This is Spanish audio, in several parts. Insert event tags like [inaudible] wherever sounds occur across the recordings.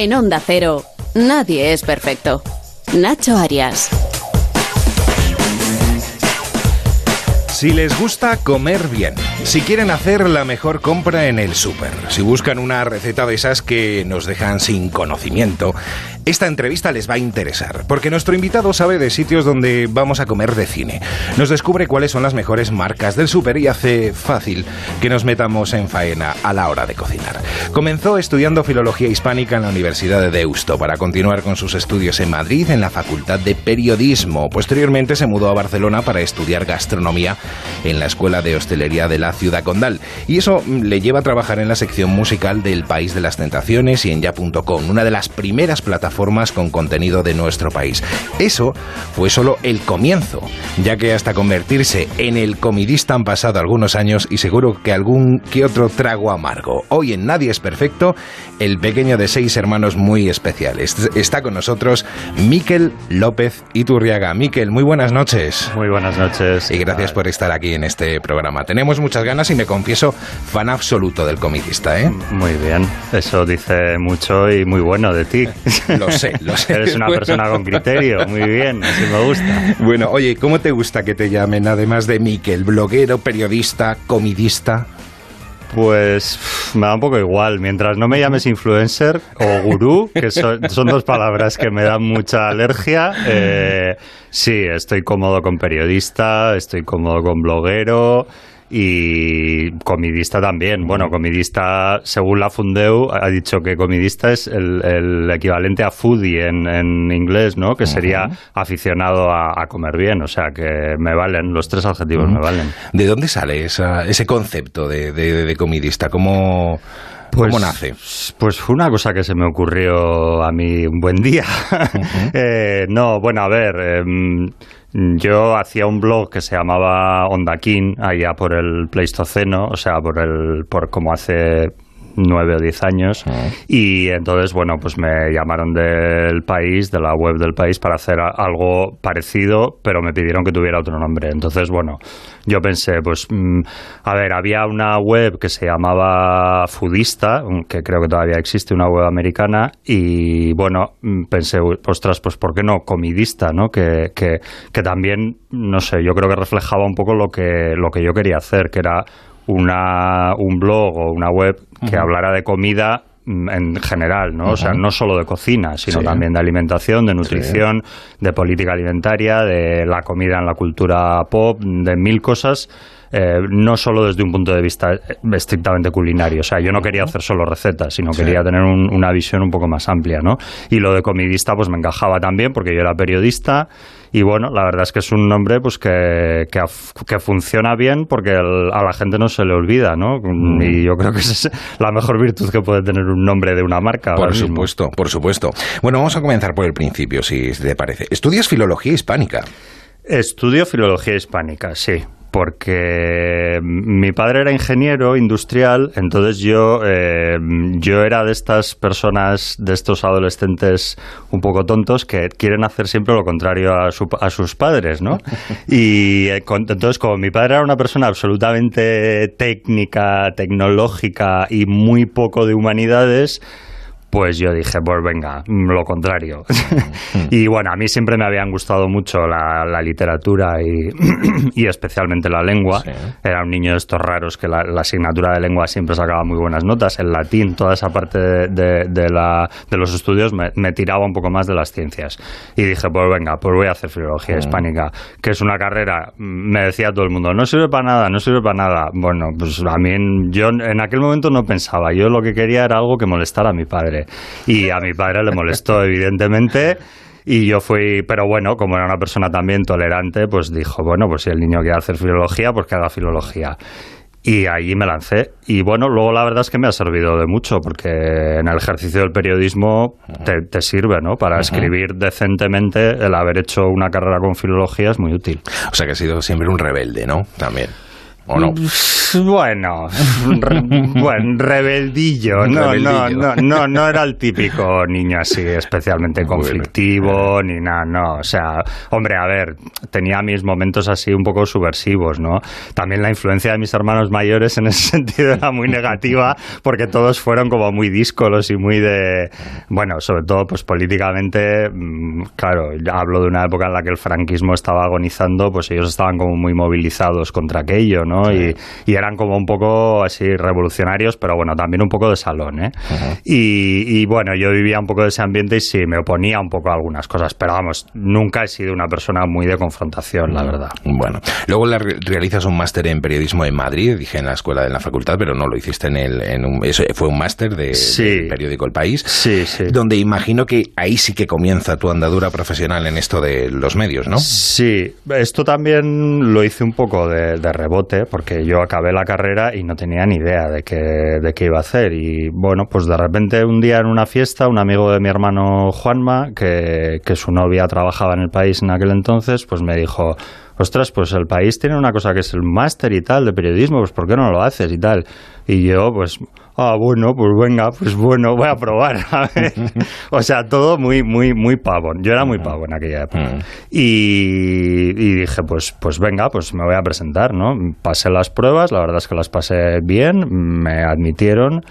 En Onda Cero, nadie es perfecto. Nacho Arias. Si les gusta comer bien, si quieren hacer la mejor compra en el súper, si buscan una receta de esas que nos dejan sin conocimiento, esta entrevista les va a interesar, porque nuestro invitado sabe de sitios donde vamos a comer de cine. Nos descubre cuáles son las mejores marcas del súper y hace fácil que nos metamos en faena a la hora de cocinar. Comenzó estudiando filología hispánica en la Universidad de Deusto para continuar con sus estudios en Madrid en la Facultad de Periodismo. Posteriormente se mudó a Barcelona para estudiar gastronomía en la Escuela de Hostelería de la Ciudad Condal. Y eso le lleva a trabajar en la sección musical del País de las Tentaciones y en ya.com, una de las primeras plataformas formas con contenido de nuestro país. Eso fue solo el comienzo, ya que hasta convertirse en el comidista han pasado algunos años y seguro que algún que otro trago amargo. Hoy en Nadie es Perfecto, el pequeño de seis hermanos muy especiales. Está con nosotros Miquel López Iturriaga. Miquel, muy buenas noches. Muy buenas noches. Y gracias por estar aquí en este programa. Tenemos muchas ganas y me confieso fan absoluto del comidista, ¿eh? Muy bien, eso dice mucho y muy bueno de ti. [laughs] Lo sé, lo sé. Eres una [laughs] persona con criterio, muy bien, así me gusta. Bueno, oye, ¿cómo te gusta que te llamen además de Miquel? ¿Bloguero, periodista, comidista? Pues me da un poco igual. Mientras no me llames influencer o gurú, que son, dos palabras que me dan mucha alergia, eh, sí, estoy cómodo con periodista, estoy cómodo con bloguero y comidista también. Bueno, comidista, según la Fundeu, ha dicho que comidista es el, equivalente a foodie en, inglés, ¿no? Que sería aficionado a, comer bien. O sea, que me valen, los tres adjetivos me valen. ¿De dónde sale ese concepto de, comidista? ¿Cómo...? Pues, nace? Pues fue una cosa que se me ocurrió a mí un buen día. [laughs] Eh, no, bueno, a ver, em, yo hacía un blog que se llamaba Onda King, allá por el Pleistoceno, o sea, por el, por como hace nueve o diez años. Ah. y entonces bueno pues me llamaron del país de la web del país para hacer algo parecido pero me pidieron que tuviera otro nombre. Entonces bueno yo pensé pues mm, a ver había una web que se llamaba Foodista que creo que todavía existe una web americana y bueno mm, pensé ostras pues por qué no comidista no que, que, que también no sé yo creo que reflejaba un poco lo que lo que yo quería hacer que era una, un blog o una web que hablara de comida mm, en general, ¿no? O sea, no solo de cocina, sino también de alimentación, de nutrición, de política alimentaria, de la comida en la cultura pop, de mil cosas. Eh, no solo desde un punto de vista estrictamente culinario. O sea, yo no quería hacer solo recetas, sino quería tener una visión un poco más amplia, ¿no? Y lo de comidista, pues me encajaba también, porque yo era periodista y bueno, la verdad es que es un nombre pues que, que, funciona bien porque a la gente no se le olvida, ¿no? Mm. Y yo creo que esa es la mejor virtud que puede tener un nombre de una marca. Por supuesto, por supuesto. Bueno, vamos a comenzar por el principio, si te parece. Estudias filología hispánica. Estudio filología hispánica, sí porque mi padre era ingeniero industrial, entonces yo, eh, yo era de estas personas, de estos adolescentes un poco tontos que quieren hacer siempre lo contrario a, a sus padres, ¿no? [laughs] Y eh, entonces, como mi padre era una persona absolutamente técnica, tecnológica y muy poco de humanidades, pues yo dije, pues venga, lo contrario. [laughs] y bueno, a mí siempre me habían gustado mucho la, literatura [clears throat] y, especialmente la lengua. Era un niño de estos raros que la, asignatura de lengua siempre sacaba muy buenas notas. El latín, toda esa parte de, de, la, de los estudios me, tiraba un poco más de las ciencias. Y dije, pues venga, pues voy a hacer filología hispánica, que es una carrera, me decía todo el mundo, no sirve para nada, no sirve para nada. Bueno, pues a mí, yo en aquel momento no pensaba, yo lo que quería era algo que molestara a mi padre. Y a mi padre le molestó, [laughs] evidentemente. Y yo fui, pero bueno, como era una persona también tolerante, pues dijo, bueno, pues si el niño quiere hacer filología, pues que haga filología. Y ahí me lancé. Y bueno, luego la verdad es que me ha servido de mucho, porque en el ejercicio del periodismo te, sirve, ¿no? Para escribir decentemente, el haber hecho una carrera con filología es muy útil. O sea que has sido siempre un rebelde, ¿no? También. ¿O no? [laughs] Bueno, bueno, rebeldillo. No, no, no, no, no era el típico niño así especialmente conflictivo ni nada, no. O sea, hombre, a ver, tenía mis momentos así un poco subversivos, ¿no? También la influencia de mis hermanos mayores en ese [laughs] sentido era muy negativa porque todos fueron como muy díscolos y muy de, bueno, sobre todo pues políticamente, mm, claro, hablo de una época en la que el franquismo estaba agonizando, pues ellos estaban como muy movilizados contra aquello, ¿no? Y, y eran como un poco así revolucionarios, pero bueno, también un poco de salón, ¿eh? y, bueno, yo vivía un poco de ese ambiente y sí, me oponía un poco a algunas cosas, pero vamos, nunca he sido una persona muy de confrontación, la verdad. Bueno, luego realizas un máster en periodismo en Madrid, dije en la escuela de la facultad, pero no lo hiciste en el, en un, eso fue un máster de, del periódico El País, sí, sí. donde imagino que ahí sí que comienza tu andadura profesional en esto de los medios, ¿no? Sí, esto también lo hice un poco de, de rebote, porque yo acabé la carrera y no tenía ni idea de qué, de qué iba a hacer. Y bueno, pues de repente un día en una fiesta, un amigo de mi hermano Juanma, que, que su novia trabajaba en el país en aquel entonces, pues me dijo, ostras, pues el país tiene una cosa que es el máster y tal de periodismo, pues ¿por qué no lo haces y tal? Y yo, pues, ah, bueno, pues venga, pues bueno, voy a probar. [laughs] o sea, todo muy, muy, muy pavo. Yo era muy pavo en aquella época. Y, y, dije, pues, pues venga, pues me voy a presentar, ¿no? Pasé las pruebas, la verdad es que las pasé bien, me admitieron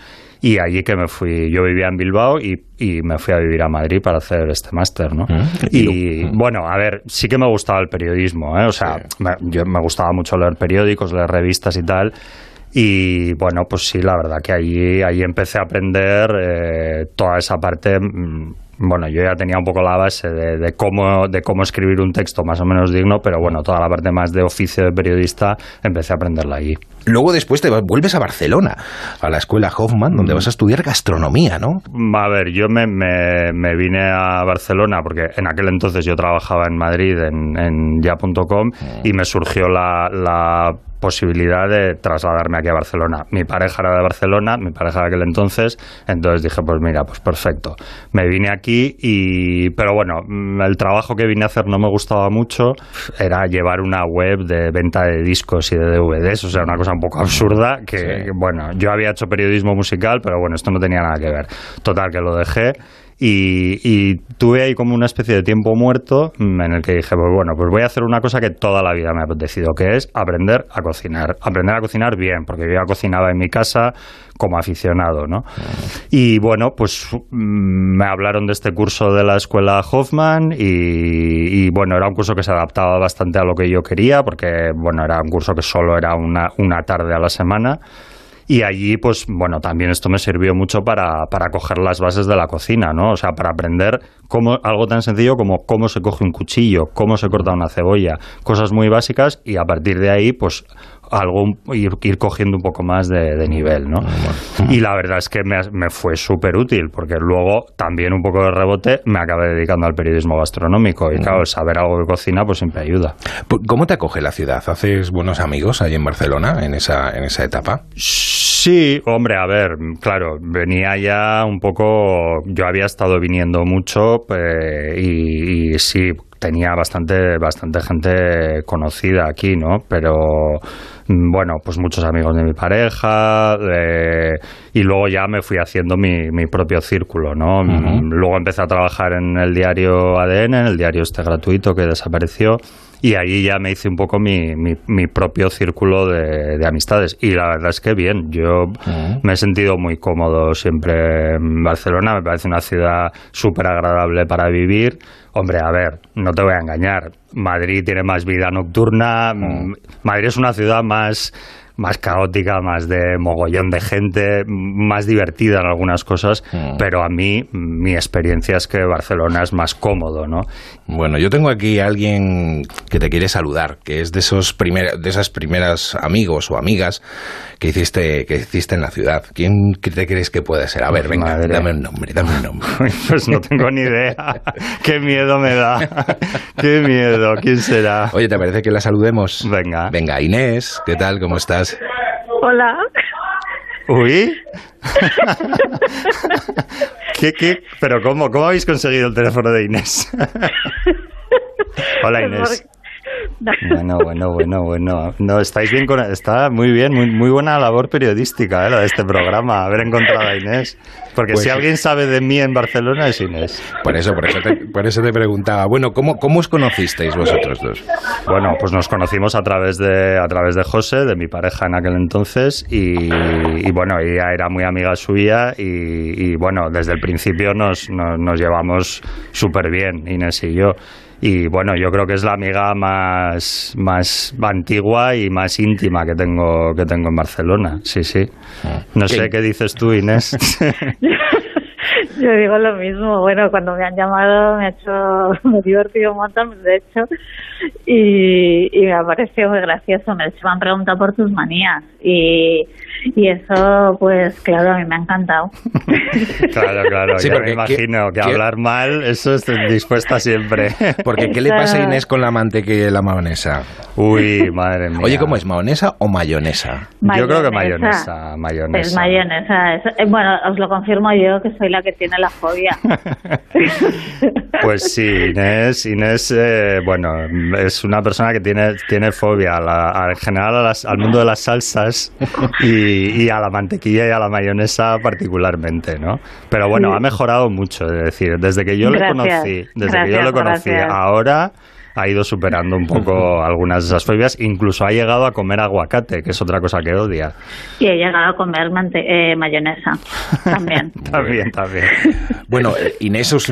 y allí que me fui, yo vivía en Bilbao y, y me fui a vivir a Madrid para hacer este máster, ¿no? Y bueno, a ver, sí que me gustaba el periodismo, ¿eh? O sea, me, yo, me gustaba mucho leer periódicos, leer revistas y tal. Y bueno, pues sí, la verdad que allí, allí empecé a aprender eh, toda esa parte. Mm, bueno, yo ya tenía un poco la base de, de, cómo, de cómo escribir un texto más o menos digno, pero bueno, toda la parte más de oficio de periodista empecé a aprenderla allí. Luego después te vuelves a Barcelona, a la escuela Hoffman, donde vas a estudiar gastronomía, ¿no? A ver, yo me, me, me vine a Barcelona porque en aquel entonces yo trabajaba en Madrid, en, en ya.com, y me surgió la, la posibilidad de trasladarme aquí a Barcelona. Mi pareja era de Barcelona, mi pareja de aquel entonces, entonces dije, pues mira, pues perfecto. Me vine aquí y, pero bueno, el trabajo que vine a hacer no me gustaba mucho, era llevar una web de venta de discos y de DVDs, o sea, una cosa un poco absurda que, sí. bueno, yo había hecho periodismo musical, pero bueno, esto no tenía nada que ver. Total, que lo dejé y, tuve ahí como una especie de tiempo muerto en el que dije, pues bueno, pues voy a hacer una cosa que toda la vida me ha apetecido, que es aprender a cocinar. Aprender a cocinar bien, porque yo ya cocinaba en mi casa como aficionado, ¿no? Y bueno, pues me hablaron de este curso de la escuela Hoffman y, y, bueno, era un curso que se adaptaba bastante a lo que yo quería, porque bueno, era un curso que solo era una, una tarde a la semana. Y allí, pues bueno, también esto me sirvió mucho para, para coger las bases de la cocina, ¿no? O sea, para aprender cómo, algo tan sencillo como cómo se coge un cuchillo, cómo se corta una cebolla, cosas muy básicas y a partir de ahí, pues algo ir, ir cogiendo un poco más de, de nivel, ¿no? Y la verdad es que me, me fue súper útil porque luego también un poco de rebote me acabé dedicando al periodismo gastronómico y claro, saber algo de cocina pues siempre ayuda. ¿Cómo te acoge la ciudad? ¿Haces buenos amigos ahí en Barcelona en esa, en esa etapa? Sí, hombre, a ver, claro, venía ya un poco, yo había estado viniendo mucho eh, y, y sí, tenía bastante, bastante gente conocida aquí, ¿no? Pero bueno, pues muchos amigos de mi pareja eh, y luego ya me fui haciendo mi, mi propio círculo, ¿no? Uh -huh. Luego empecé a trabajar en el diario ADN, en el diario este gratuito que desapareció y ahí ya me hice un poco mi, mi, mi propio círculo de, de, amistades. Y la verdad es que bien, yo uh -huh. me he sentido muy cómodo siempre en Barcelona, me parece una ciudad súper agradable para vivir. Hombre, a ver, no te voy a engañar, Madrid tiene más vida nocturna, uh -huh. Madrid es una ciudad más más caótica, más de mogollón de gente, más divertida en algunas cosas, mm. pero a mí mi experiencia es que Barcelona es más cómodo, ¿no? Bueno, yo tengo aquí a alguien que te quiere saludar, que es de esos primer, de esas primeras amigos o amigas que hiciste que hiciste en la ciudad. ¿Quién te crees que puede ser? A ver, venga, Madre. dame un nombre, dame un nombre. [laughs] Pues no tengo ni idea. [laughs] Qué miedo me da. Qué miedo. ¿Quién será? Oye, ¿te parece que la saludemos? Venga. Venga, Inés, ¿qué tal? ¿Cómo estás? Hola. Uy. [laughs] ¿Qué, qué? Pero ¿cómo, ¿cómo habéis conseguido el teléfono de Inés? [laughs] Hola Inés. Bueno, bueno, bueno, bueno. No, estáis bien con, está muy bien, muy, muy buena labor periodística, ¿eh? la de este programa, haber encontrado a Inés. Porque Pues si sí. alguien sabe de mí en Barcelona es Inés. Por eso, por eso te, por eso te preguntaba. Bueno, ¿cómo, ¿cómo os conocisteis vosotros dos? Bueno, pues nos conocimos a través de a través de José, de mi pareja en aquel entonces, y, y bueno, ella era muy amiga suya y, y bueno, desde el principio nos, nos, nos llevamos súper bien, Inés y yo. Y bueno, yo creo que es la amiga más, más antigua y más íntima que tengo, que tengo en Barcelona. Sí, sí. No ¿Qué? sé qué dices tú, Inés. [laughs] [laughs] [laughs] Yo digo lo mismo. Bueno, cuando me han llamado me ha hecho, me he divertido un montón, de hecho, y, y me ha parecido muy gracioso. Me, me han preguntado por tus manías y, y eso, pues claro, a mí me ha encantado. [laughs] claro, claro. Sí, porque me ¿qué- imagino que qué- hablar mal, eso es dispuesta siempre. [laughs] Porque, ¿qué le pasa a Inés con la mantequilla y la mahonesa? Uy, madre mía. Oye, ¿cómo es? ¿Mahonesa o mayonesa? Yo creo que mayonesa, mayonesa. Es mayonesa. es- eh, bueno, os lo confirmo yo que soy la que tiene la fobia. [laughs] Pues sí, Inés, Inés eh, bueno, es una persona que tiene, tiene fobia a la- a- en general a las- al mundo de las salsas y, y a la mantequilla y a la mayonesa particularmente, ¿no? Pero bueno, Sí. ha mejorado mucho, es decir, desde que yo le Gracias, conocí, desde que yo le conocí, gracias. ahora ha ido superando un poco [laughs] algunas de esas fobias, incluso ha llegado a comer aguacate, que es otra cosa que odia. y he llegado a comer mante- eh, mayonesa también. [laughs] También, también. Bueno, eh, Inés os,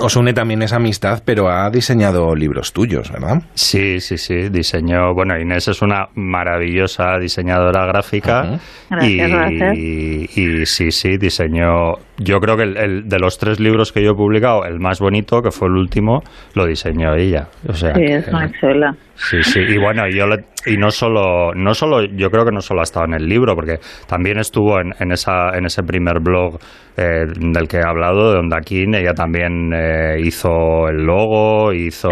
os une también esa amistad, pero ha diseñado libros tuyos, ¿verdad? Sí, sí, sí, diseñó, bueno, Inés es una maravillosa diseñadora gráfica y, Gracias, gracias. y sí, sí, diseñó, yo creo que el, el- de los tres libros que yo he publicado, el más bonito, que fue el último, lo diseñó ella. O sea, Sí, que- es muy chula. Sí, sí, y bueno, yo le- y no solo, no solo, yo creo que no solo ha estado en el libro, porque también estuvo en, en esa, en ese primer blog eh, del que he hablado, de Ondakin, ella también eh, hizo el logo, hizo,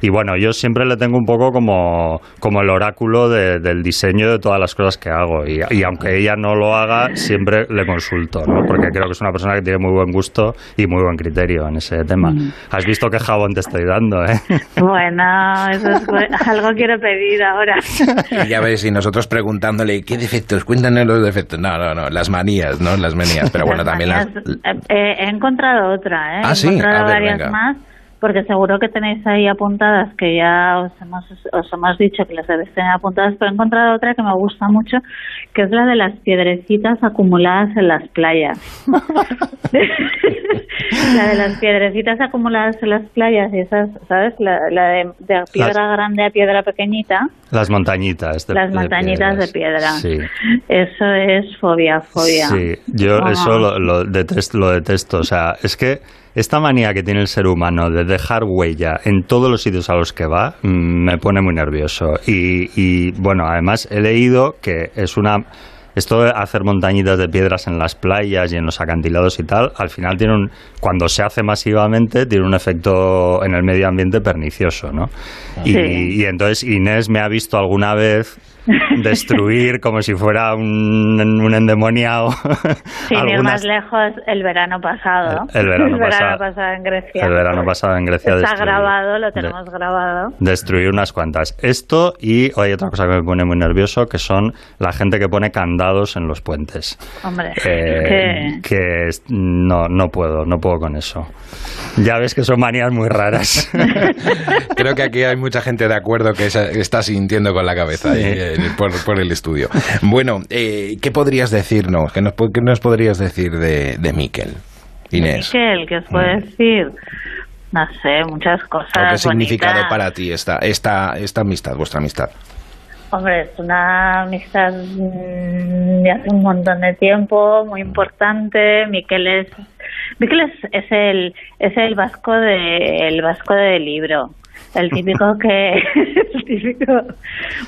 y bueno, yo siempre le tengo un poco como, como el oráculo de- del diseño de todas las cosas que hago, y, y aunque ella no lo haga, siempre le consulto, ¿no? Porque creo que es una persona que tiene muy buen gusto y muy buen criterio en ese tema. Has visto qué jabón te estoy dando, ¿eh? Bueno, eso es bu- [laughs] [laughs] algo quiero pedir ahora. [laughs] Y ya ves, y nosotros preguntándole, ¿qué defectos? Cuéntanos los defectos. No, no, no, las manías, ¿no? Las manías, pero [laughs] bueno, Las también las... manías, eh, eh, he encontrado otra, ¿eh? Ah, he sí, encontrado a ver, varias venga. más, porque seguro que tenéis ahí apuntadas, que ya os hemos, os hemos dicho que las debéis tener apuntadas, pero he encontrado otra que me gusta mucho, que es la de las piedrecitas acumuladas en las playas. [laughs] la de las piedrecitas acumuladas en las playas, y esas, ¿sabes? La, la de, de piedra grande a piedra pequeñita. Las montañitas de Las montañitas de piedra. Sí. Eso es fobia, fobia. Sí, yo eso lo, lo detesto, lo detesto. O sea, es que esta manía que tiene el ser humano de dejar huella en todos los sitios a los que va mm, me pone muy nervioso. Y, y, bueno, además he leído que es una. Esto de hacer montañitas de piedras en las playas y en los acantilados y tal, al final tiene un, cuando se hace masivamente, tiene un efecto en el medio ambiente pernicioso, ¿no? Y, y entonces Inés me ha visto alguna vez [laughs] destruir como si fuera un, un endemoniado. [laughs] Sin ir algunas- más lejos, el verano pasado. El- el verano [laughs] pasado- en Grecia. el verano pasado en Grecia Está grabado, lo de- tenemos grabado. Destruir unas cuantas. Esto y hay otra cosa que me pone muy nervioso, que son la gente que pone candados en los puentes. Hombre, Eh, que- no, no puedo, no puedo con eso. Ya ves que son manías muy raras. Creo que aquí hay mucha gente de acuerdo que se- está sintiendo con la cabeza Sí. ahí, eh, por, por el estudio. Bueno, eh, ¿qué podrías decirnos? ¿Qué nos, qué nos podrías decir de, de Miquel? Inés. Miquel, ¿qué os puedo decir? No sé, muchas cosas. ¿O ¿Qué significado para ti esta, esta, esta amistad, vuestra amistad? Hombre, es una amistad mm, de hace un montón de tiempo, muy importante. Miquel es, Miquel es, es el es el vasco de el vasco del libro, el típico [laughs] que [laughs] el típico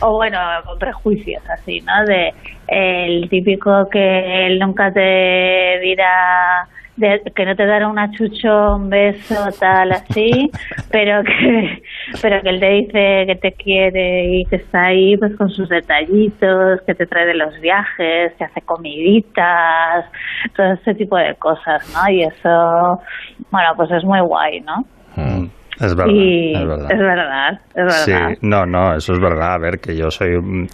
o bueno con prejuicios así, ¿no? De el típico que él nunca te dirá de- que no te dará un achucho, un beso, tal, así, [laughs] pero que, pero que él te dice que te quiere y que está ahí pues con sus detallitos, que te trae de los viajes, que hace comiditas, todo ese tipo de cosas, ¿no? Y eso, bueno, pues es muy guay, ¿no? Mm. Es verdad, y es verdad. es verdad, es verdad. Sí, no, no, eso es verdad. A ver, que yo soy.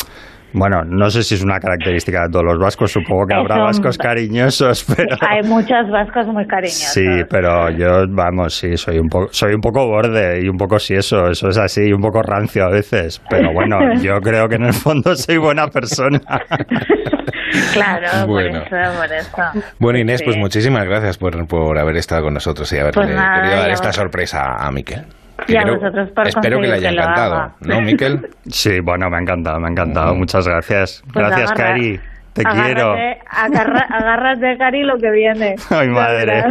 Bueno, no sé si es una característica de todos los vascos, supongo que habrá vascos cariñosos, [laughs] pero. Hay muchos vascos muy cariñosos. Sí, pero yo, vamos, sí, soy un poco, soy un poco borde y un poco sí eso, eso es así, y un poco rancio a veces. Pero bueno, [laughs] yo creo que en el fondo soy buena persona. [laughs] claro, Bueno. por eso, por eso. Bueno, Inés, Sí. pues muchísimas gracias por, por haber estado con nosotros y haberle Pues nada, querido dar esta sorpresa a Miquel. Y a vosotros por espero que le haya encantado. ¿no, [laughs] Miquel? Sí, bueno, me ha encantado, me ha encantado. Muchas gracias. Pues gracias, agarra- Cari. Te agárrate- quiero. agarra- [laughs] agárrate, Cari, lo que viene. [laughs] Ay, madre.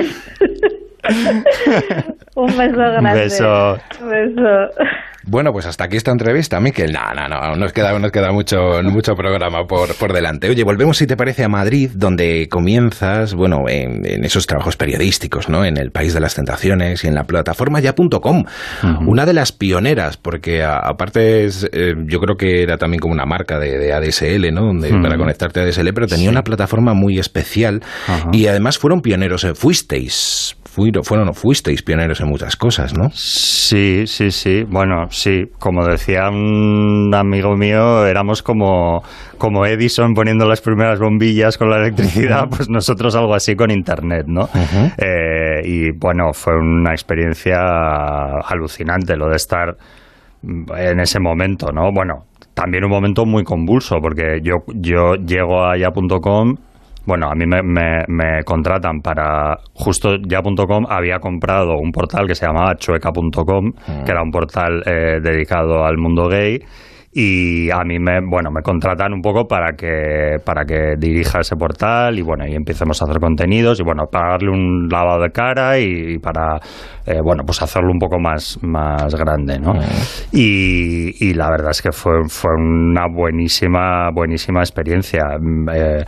Un beso grande. beso. Un beso. Bueno, pues hasta aquí esta entrevista, Miquel. No, no, no, nos queda, nos queda mucho, [laughs] mucho programa por, por delante. Oye, volvemos, si te parece, a Madrid, donde comienzas, bueno, en, en esos trabajos periodísticos, ¿no? En el País de las Tentaciones y en la plataforma ya.com. Una de las pioneras, porque a- aparte es, eh, yo creo que era también como una marca de, de ADSL, ¿no? Donde. Para conectarte a ADSL, pero tenía una plataforma muy especial y además fueron pioneros, eh, fuisteis, fueron, fueron, fuisteis pioneros en muchas cosas, ¿no? Sí, sí, sí. Bueno, sí. Como decía un amigo mío, éramos como, como Edison poniendo las primeras bombillas con la electricidad, pues nosotros algo así con Internet, ¿no? Eh, y bueno, fue una experiencia alucinante lo de estar en ese momento, ¿no? Bueno, también un momento muy convulso, porque yo, yo llego a ya.com, bueno, a mí me, me- me contratan para, justo ya.com había comprado un portal que se llamaba chueca.com, que era un portal eh, dedicado al mundo gay, y a mí me bueno me contratan un poco para que para que dirija ese portal y bueno y empecemos a hacer contenidos y bueno para darle un lavado de cara y, y para eh, bueno pues hacerlo un poco más más grande no y, y la verdad es que fue fue una buenísima buenísima experiencia. Mm, eh,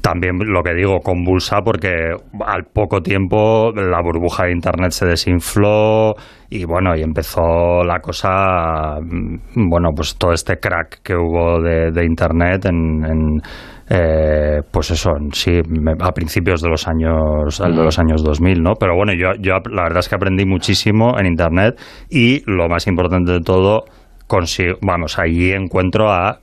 también lo que digo convulsa porque al poco tiempo la burbuja de internet se desinfló y bueno y empezó la cosa mm, bueno pues todo este crack que hubo de, de internet en, en, eh, pues eso sí a principios de los años de los años 2000 no pero bueno yo yo la verdad es que aprendí muchísimo en internet y lo más importante de todo consigo vamos allí encuentro a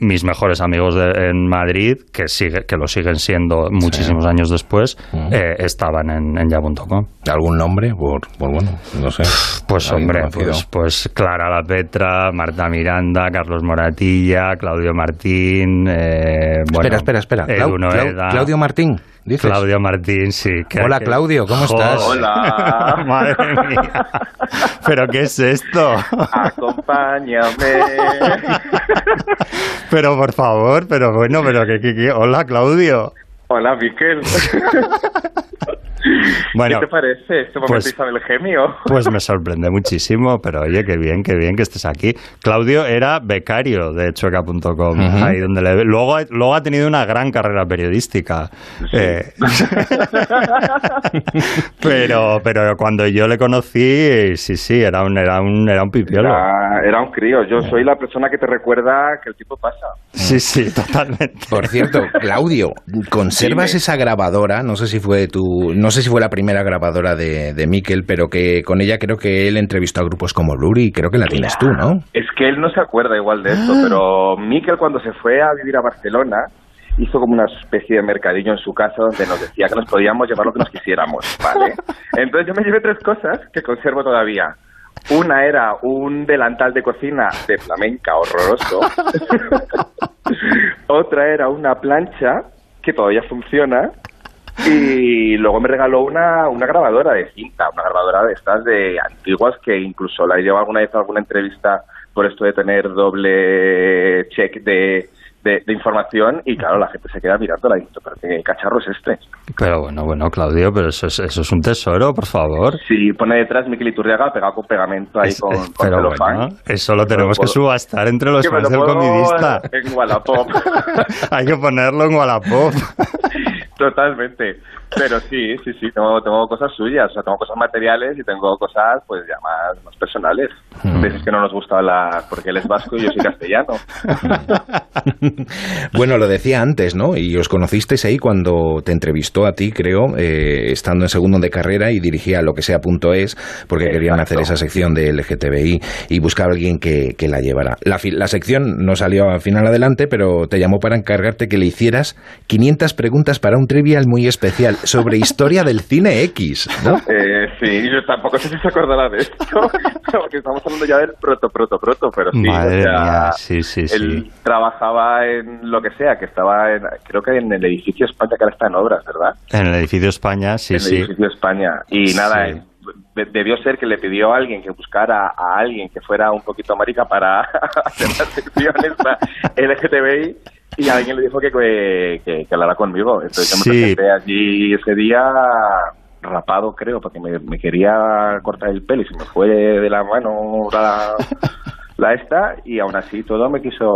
mis mejores amigos de- en Madrid, que sigue, que lo siguen siendo muchísimos años después, eh, estaban en, en ya.com. ¿Algún nombre? Por, por bueno, no sé. Pues hombre, pues, pues Clara La Petra, Marta Miranda, Carlos Moratilla, Claudio Martín, eh, bueno, espera, espera, espera. Clau- Clau-. Claudio Martín, dices. Claudio Martín, sí. que- Hola, que- Claudio, ¿cómo estás? Hola. [laughs] Madre mía. ¿Pero qué es esto? Acompáñame. [laughs] pero por favor, pero bueno, pero que, que- que- Hola, Claudio. Hola, Miquel. [laughs] Bueno, ¿Qué te parece este momento pues- Isabel Gemio? Pues me sorprende muchísimo, pero oye, qué bien, qué bien que estés aquí. Claudio era becario de chueca.com, ahí donde le luego, ha- luego ha tenido una gran carrera periodística. Eh, [laughs] pero, pero cuando yo le conocí, sí, sí, era un, era un, era un pipiolo. Era, era un crío. Yo soy la persona que te recuerda que el tipo pasa. Sí, sí, totalmente. Por cierto, Claudio, ¿conservas Dime. esa grabadora? No sé si fue tu, no sé si fue la primera grabadora de, de Miquel, pero que con ella creo que él entrevistó a grupos como Bluri y creo que la tienes tú, ¿no? Es que él no se acuerda igual de esto, pero Miquel cuando se fue a vivir a Barcelona hizo como una especie de mercadillo en su casa donde nos decía que nos podíamos llevar lo que nos quisiéramos, ¿vale? [laughs] Entonces yo me llevé tres cosas que conservo todavía. Una era un delantal de cocina de flamenca horroroso. [laughs] [laughs] Otra era una plancha que todavía funciona. [laughs] Y luego me regaló una, una grabadora de cinta, una grabadora de estas de antiguas que incluso la he llevado alguna vez a alguna entrevista por esto de tener doble check de, de, de información y claro, la gente se queda mirándola y dice, pero qué cacharro es este. Pero bueno, bueno, Claudio, pero eso es, eso es un tesoro, por favor. Si pone detrás Miquel Iturriaga pegado con pegamento ahí Es- con, es- con pero bueno, eso lo tenemos que subastar entre los fans del comidista. en Wallapop. [laughs] Hay que ponerlo en Wallapop. [laughs] Totalmente. Pero sí, sí, sí, tengo, tengo cosas suyas, o sea, tengo cosas materiales y tengo cosas, pues, ya más, más personales. Mm. Que no nos gusta hablar porque él es vasco y yo soy castellano. [laughs] bueno, lo decía antes, ¿no? Y os conocisteis ahí cuando te entrevistó a ti, creo, eh, estando en segundo de carrera y dirigía lo que sea punto es, porque querían hacer esa sección de LGTBI y buscaba a alguien que, que la llevara. La, la sección no salió al final adelante, pero te llamó para encargarte que le hicieras 500 preguntas para un trivial muy especial sobre historia del cine X, ¿no? [laughs] Eh, sí, yo tampoco sé si se acordará de esto, [laughs] porque estamos hablando ya del proto, proto, proto, pero sí, Madre o sea, mía, sí, sí, él sí. trabajaba en lo que sea, que estaba en, creo que en el edificio España, que ahora está en obras, ¿verdad? En el edificio España, sí, en el sí. edificio España. Y nada, Sí. eh, de- debió ser que le pidió a alguien que buscara a alguien que fuera un poquito marica para [laughs] hacer la sección esta LGTBI [laughs] y alguien le dijo que, que, que, que hablara conmigo. Entonces yo me presenté allí ese día rapado, creo, porque me, me quería cortar el pelo y se me fue de la mano la, [laughs] la esta y aún así todo me quiso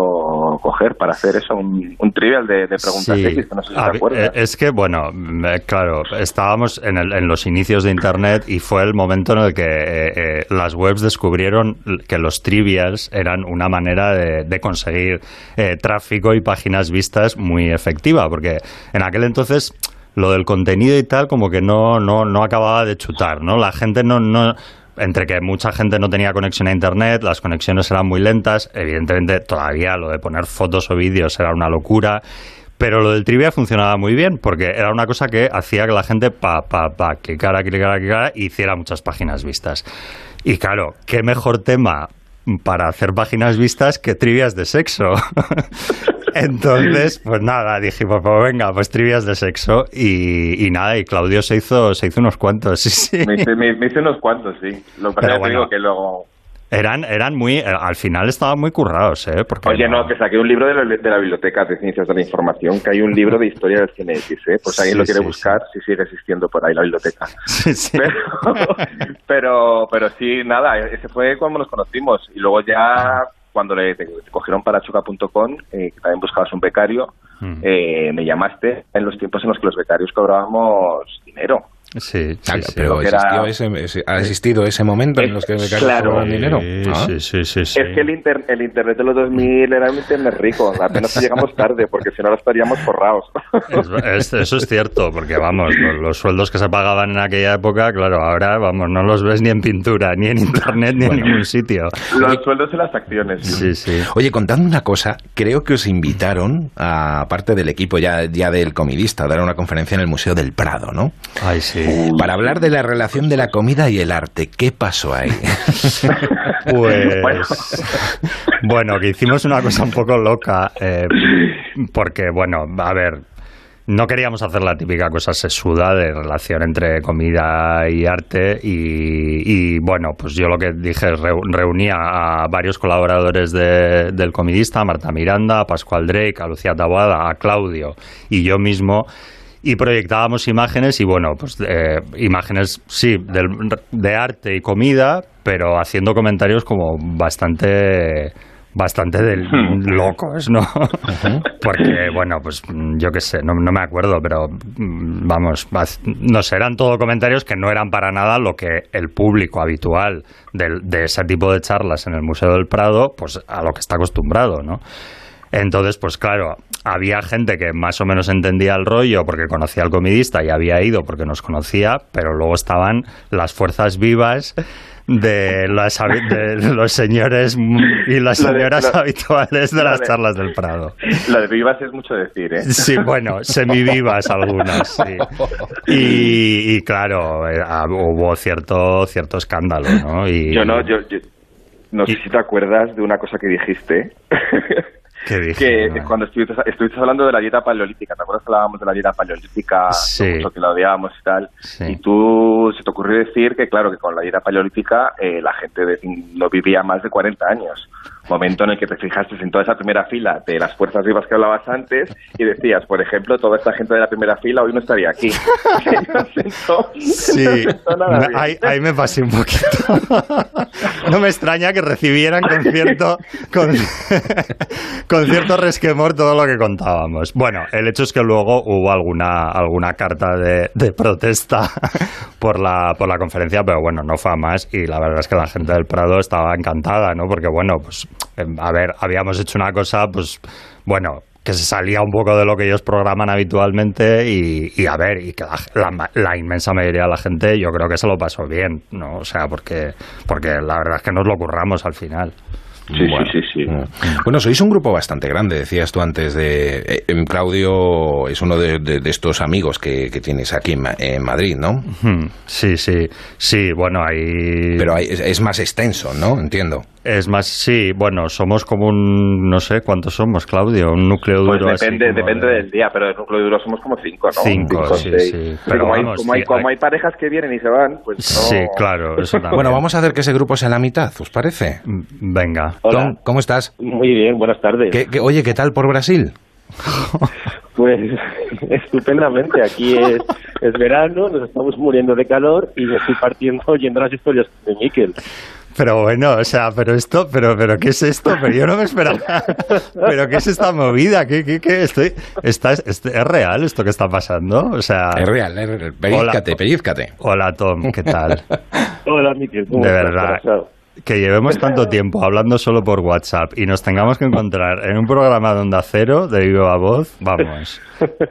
coger para hacer eso, un, un trivial de, de preguntas Sí. X, que no sé si te acuerdas. eh, Es que, bueno, mm, eh, claro, estábamos en, el- en los inicios de Internet y fue el momento en el que eh, eh, las webs descubrieron que los trivials eran una manera de, de conseguir eh, tráfico y páginas vistas muy efectiva, porque en aquel entonces lo del contenido y tal como que no, no, no acababa de chutar, ¿no? La gente no... no entre que mucha gente no tenía conexión a internet, las conexiones eran muy lentas, evidentemente todavía lo de poner fotos o vídeos era una locura, pero lo del trivia funcionaba muy bien porque era una cosa que hacía que la gente pa, pa, pa, clicara, clicara, clicara, hiciera muchas páginas vistas. Y claro, qué mejor tema para hacer páginas vistas que trivias de sexo. [laughs] Entonces, pues nada, dijimos, pues venga, pues trivias de sexo y, y nada, y Claudio se hizo, se hizo unos cuantos, [laughs] sí, sí. Me hice, me- me hice unos cuantos, sí. Lo que pasa bueno. digo que luego... Eran, eran muy, eh, al final estaban muy currados, ¿eh? Porque Oye, no, que saqué un libro de la, de la Biblioteca de Ciencias de la Información, que hay un libro de historia del cine X, ¿eh? Pues alguien Sí, lo quiere sí, buscar, si sigue existiendo por ahí la biblioteca. [laughs] Sí, sí. Pero, [laughs] pero, pero sí, nada, ese fue cuando nos conocimos. Y luego ya, cuando le te, te cogieron para chuca.com, eh, que también buscabas un becario, Mm. eh, me llamaste en los tiempos en los que los becarios cobrábamos dinero. Sí, Claro, sí. pero era- existió ese, ha existido ese momento en los que becarios Claro. cobraban dinero. Sí, Ah. sí, sí, sí, sí. Es que el, inter- el Internet de los 2000 era un Internet rico, apenas [laughs] llegamos tarde, porque si no ahora estaríamos forrados. Es- es- eso es cierto, porque vamos, los, los sueldos que se pagaban en aquella época, claro, ahora vamos, no los ves ni en pintura, ni en internet, ni en ningún sitio. los sueldos y las acciones. Sí, sí. Oye, contadme una cosa, creo que os invitaron, a parte del equipo ya, ya del comidista, a dar una conferencia en el Museo del Prado, ¿no? Ay, sí. Para hablar de la relación de la comida y el arte. ¿Qué pasó ahí? [laughs] Pues bueno, que hicimos una cosa un poco loca, eh, porque bueno, a ver, no queríamos hacer la típica cosa sesuda de relación entre comida y arte y, y, bueno, pues yo lo que dije reunía a varios colaboradores de- del comidista, a Marta Miranda, a Pascual Drake, a Lucía Taboada, a Claudio y yo mismo y proyectábamos imágenes y bueno, pues eh, imágenes, sí, del- de arte y comida, pero haciendo comentarios como bastante bastante del, locos, ¿no? [laughs] Porque, bueno, pues yo qué sé, no, no me acuerdo, pero mm, vamos, no sé, eran todo comentarios que no eran para nada lo que el público habitual del- de ese tipo de charlas en el Museo del Prado, pues a lo que está acostumbrado, ¿no? Entonces, pues claro, había gente que más o menos entendía el rollo porque conocía al comidista y había ido porque nos conocía, pero luego estaban las fuerzas vivas de, las de los señores y las Lo de- señoras lo- habituales de las de- charlas del Prado. Lo de vivas es mucho decir, ¿eh? Sí, bueno, semivivas algunas, sí. Y, y claro, eh, ah, hubo cierto, cierto escándalo, ¿no? Y, Yo no, yo, yo- no sé si te acuerdas de una cosa que dijiste. Que cuando estuviste, estuviste hablando de la dieta paleolítica, ¿te acuerdas que hablábamos de la dieta paleolítica? Sí. mucho que la odiábamos y tal. Sí. Y tú se te ocurrió decir que, claro, que con la dieta paleolítica eh, la gente de- no vivía más de 40 años. Momento en el que te fijaste en toda esa primera fila de las fuerzas vivas que hablabas antes y decías, por ejemplo, toda esta gente de la primera fila hoy no estaría aquí. sí, ahí, ahí, me pasé un poquito. no me extraña que recibieran con cierto, con, con cierto resquemor todo lo que contábamos. Bueno, el hecho es que luego hubo alguna, alguna carta de, de protesta por la, por la conferencia, pero bueno, no fue a más y la verdad es que la gente del Prado estaba encantada, ¿no? Porque bueno, pues em, a ver, habíamos hecho una cosa, pues bueno, que se salía un poco de lo que ellos programan habitualmente y, a ver, y que la, la, inmensa mayoría de la gente yo creo que se lo pasó bien, ¿no? O sea, porque, porque la verdad es que nos lo curramos al final. Sí, bueno. sí, sí, mm. Bueno, sois un grupo bastante grande, decías tú antes de... Eh, em, Claudio es uno de, estos amigos que, tienes aquí en, Madrid, ¿no? Sí, sí, sí, bueno, hay... Pero es más extenso, ¿no? Entiendo. Es más, sí, bueno, somos como un, no sé, ¿cuántos somos, Claudio? Un núcleo pues duro. depende, depende del día, pero el núcleo duro somos como cinco, ¿no? Cinco, sí, sí. Pero, como, hay, como, hay, parejas que vienen y se van, pues Sí, claro, eso [laughs] Bueno, vamos a hacer que ese grupo sea la mitad, ¿os parece? Mm, venga. Tom, ¿cómo estás? Muy bien, buenas tardes. oye, ¿qué tal por Brasil? [laughs] Pues [laughs] estupendamente, aquí es, es verano, nos estamos muriendo de calor y me estoy partiendo oyendo las historias de Miquel. Pero bueno, o sea, pero esto, pero, pero ¿qué es esto? Pero yo no me esperaba. [laughs] ¿Pero qué es esta movida? ¿Qué, qué, qué? Estoy, está, es, real esto que está pasando? O sea... Es real, es real. Pellizcate, pellizcate. Hola, Tom, ¿qué tal? Hola, Miquel. De verdad. Que llevemos tanto tiempo hablando solo por WhatsApp y nos tengamos que encontrar en un programa de Onda Cero de viva voz, vamos,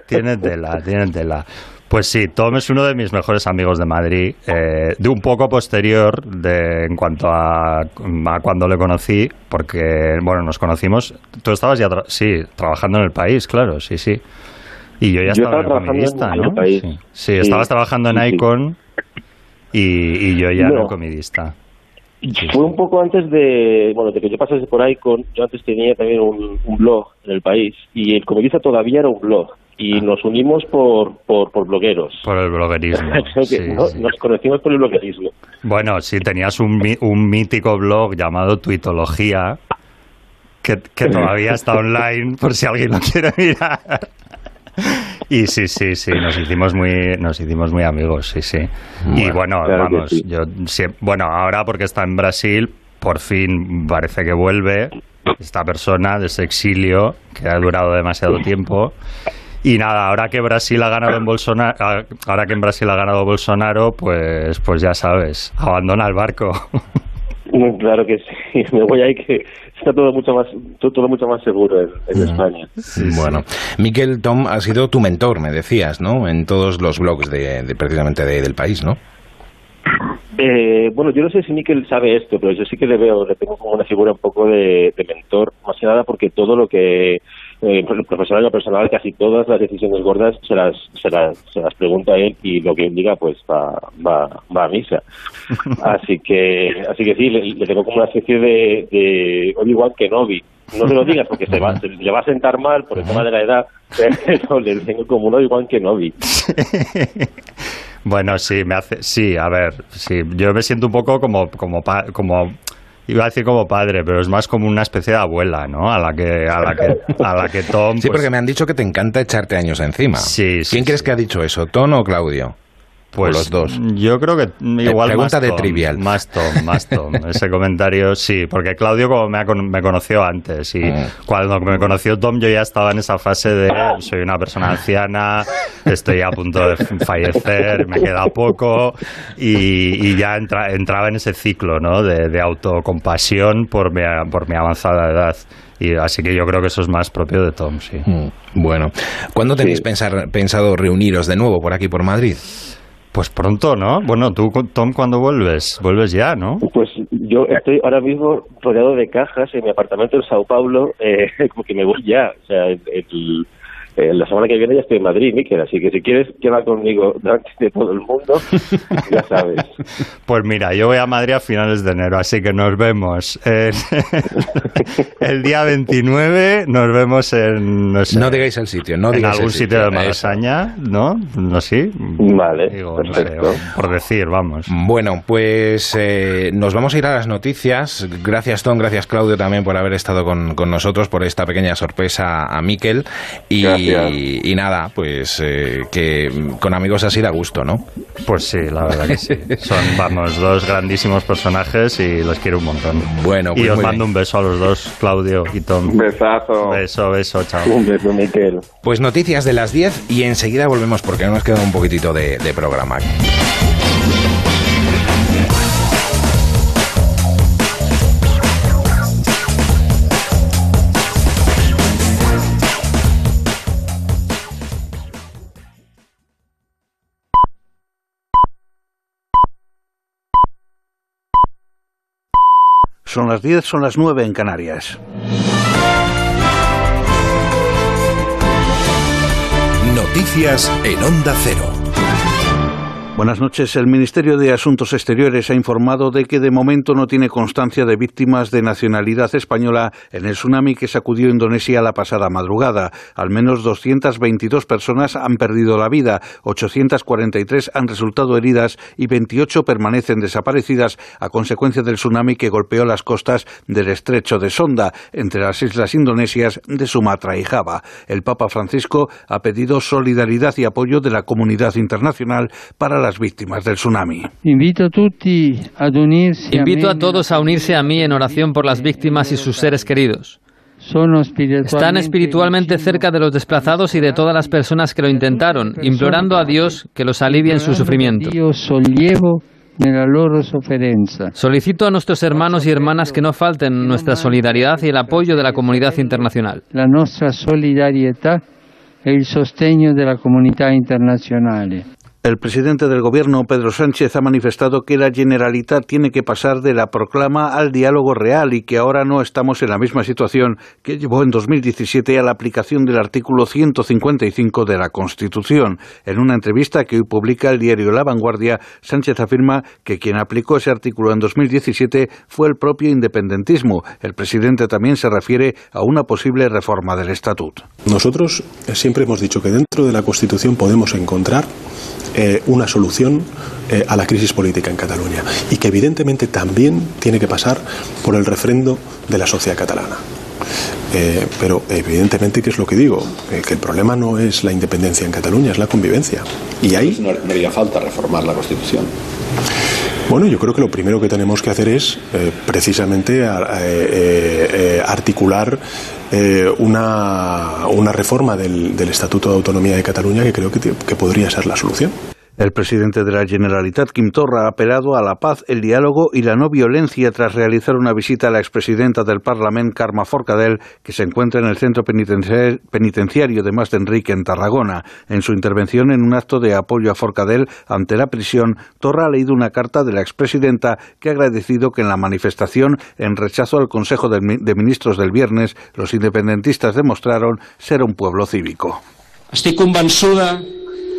tiene tela, tiene tela. Pues sí, Tom es uno de mis mejores amigos de Madrid, eh, de un poco posterior de, en cuanto a, a, cuando le conocí, porque, bueno, nos conocimos, tú estabas ya, sí, trabajando en el país, claro, sí, sí. Y yo ya estaba, trabajando en ¿no? País. Sí. estabas trabajando en Icon y, yo ya no. comidista. Fue un poco antes de, bueno, de que yo pasase por Icon, yo antes tenía también un, un blog en el país y el comidista todavía era un blog y ah. nos unimos por, por, por blogueros. Por el bloguerismo. [laughs] Nos conocimos por el bloguerismo. Bueno, sí, tenías un, un mítico blog llamado Tuitología, que, que [laughs] todavía está online, por si alguien lo quiere mirar. Y sí, sí, sí, nos hicimos muy, nos hicimos muy amigos, sí, sí. y bueno, vamos, yo bueno, ahora porque está en Brasil, por fin parece que vuelve esta persona de ese exilio que ha durado demasiado tiempo y nada, ahora que Brasil ha ganado en Bolsonaro, ahora que en Brasil ha ganado Bolsonaro, pues, pues ya sabes, abandona el barco. [laughs] Claro que sí, [laughs] me voy ahí que está todo mucho más todo, mucho más seguro en, España. bueno, Miquel Tom ha sido tu mentor, me decías, ¿no? En todos los blogs de, precisamente del país, ¿no? Eh, bueno, yo no sé si Miquel sabe esto, pero yo sí que le veo, le tengo como una figura un poco de, de mentor, más que nada porque todo lo que eh, profesional o personal, casi todas las decisiones gordas se las, se las, se las pregunta él y lo que él diga pues va, va, va a misa. [laughs] Así que, así que sí, le, tengo como una especie de, de Obi-Wan Kenobi. No se lo digas porque se, va, se le va a sentar mal por el tema de la edad, pero le tengo como un Obi-Wan Kenobi. [laughs] Bueno, sí, me hace, sí, a ver, sí, yo me siento un poco como, como, como iba a decir como padre, pero es más como una especie de abuela, ¿no? A la que, a la que, a la que Tom. Sí, porque pues me han dicho que te encanta echarte años encima. Sí, ¿Quién crees que ha dicho eso, Tom o Claudio? Pues los dos. Yo creo que igual Pregunta más de trivial. Más Tom, más Tom. [laughs] Ese comentario sí, porque Claudio como me, me conoció antes y mm. cuando me conoció Tom yo ya estaba en esa fase de soy una persona anciana, estoy a punto de fallecer, me queda poco y, ya entraba en ese ciclo ¿no? de, de autocompasión por mi, por mi avanzada edad. Y así que yo creo que eso es más propio de Tom, sí. Mm. Bueno, ¿cuándo tenéis pensado reuniros de nuevo por aquí por Madrid? Pues pronto, ¿no? Bueno, tú, Tom, ¿cuándo vuelves? Vuelves ya, ¿no? Pues yo estoy ahora mismo rodeado de cajas en mi apartamento en Sao Paulo, eh, [laughs] como que me voy ya. O sea, el, Eh, la semana que viene ya estoy en Madrid, Miquel, así que si quieres queda conmigo delante de todo el mundo, ya sabes. [laughs] Pues mira, yo voy a Madrid a finales de enero, así que nos vemos [laughs] el día 29, nos vemos en... No, sé, no digáis el sitio, no En algún sitio, de Malasaña, ¿no? ¿No sí? Vale, perfecto. por decir, vamos. Bueno, pues eh, nos vamos a ir a las noticias. Gracias Tom, gracias Claudio también por haber estado con, con nosotros, por esta pequeña sorpresa a Miquel. Y, y, nada, pues eh, que con amigos así da gusto, ¿no? Pues sí, la verdad que sí. [laughs] Son, vamos, dos grandísimos personajes y los quiero un montón. Bueno, pues Y os mando un beso a los dos, Claudio y Tom. Un besazo. Beso, beso, chao. Un beso, Miquel. Pues noticias de las 10 y enseguida volvemos porque nos queda un poquitito de, de programa. Son las 10, son las 9 en Canarias. Noticias en Onda Cero. Buenas noches. El Ministerio de Asuntos Exteriores ha informado de que de momento no tiene constancia de víctimas de nacionalidad española en el tsunami que sacudió Indonesia la pasada madrugada. Al menos 222 personas han perdido la vida, 843 han resultado heridas y 28 permanecen desaparecidas a consecuencia del tsunami que golpeó las costas del estrecho de Sonda, entre las islas indonesias de Sumatra y Java. El Papa Francisco ha pedido solidaridad y apoyo de la comunidad internacional para la víctimas del tsunami. Invito a, todos a unirse a mí en oración por las víctimas y sus seres queridos. Están espiritualmente cerca de los desplazados y de todas las personas que lo intentaron, implorando a Dios que los alivie en su sufrimiento. Solicito a nuestros hermanos y hermanas que no falten nuestra solidaridad y el apoyo de la comunidad internacional. La nuestra solidaridad y el sostegno de la comunidad internacional. El presidente del gobierno, Pedro Sánchez, ha manifestado que la Generalitat tiene que pasar de la proclama al diálogo real y que ahora no estamos en la misma situación que llevó en 2017 a la aplicación del artículo 155 de la Constitución. En una entrevista que hoy publica el diario La Vanguardia, Sánchez afirma que quien aplicó ese artículo en 2017 fue el propio independentismo. El presidente también se refiere a una posible reforma del estatuto. Nosotros siempre hemos dicho que dentro de la Constitución podemos encontrar eh, una solución eh, a la crisis política en Cataluña y que evidentemente también tiene que pasar por el refrendo de la sociedad catalana. Eh, pero evidentemente, ¿qué es lo que digo? que el problema no es la independencia en Cataluña, es la convivencia. Y ahí... No, no haría falta reformar la Constitución. Bueno, yo creo que lo primero que tenemos que hacer es precisamente articular una, una, reforma del, del, Estatuto de Autonomía de Cataluña que creo que, que podría ser la solución. El presidente de la Generalitat, Quim Torra, ha apelado a la paz, el diálogo y la no violencia tras realizar una visita a la expresidenta del Parlamento, Carme Forcadell, que se encuentra en el centro penitenciario de Mas Enrique, en Tarragona. En su intervención en un acto de apoyo a Forcadell ante la prisión, Torra ha leído una carta de la expresidenta que ha agradecido que en la manifestación en rechazo al Consejo de Ministros del viernes, los independentistas demostraron ser un pueblo cívico. Estoy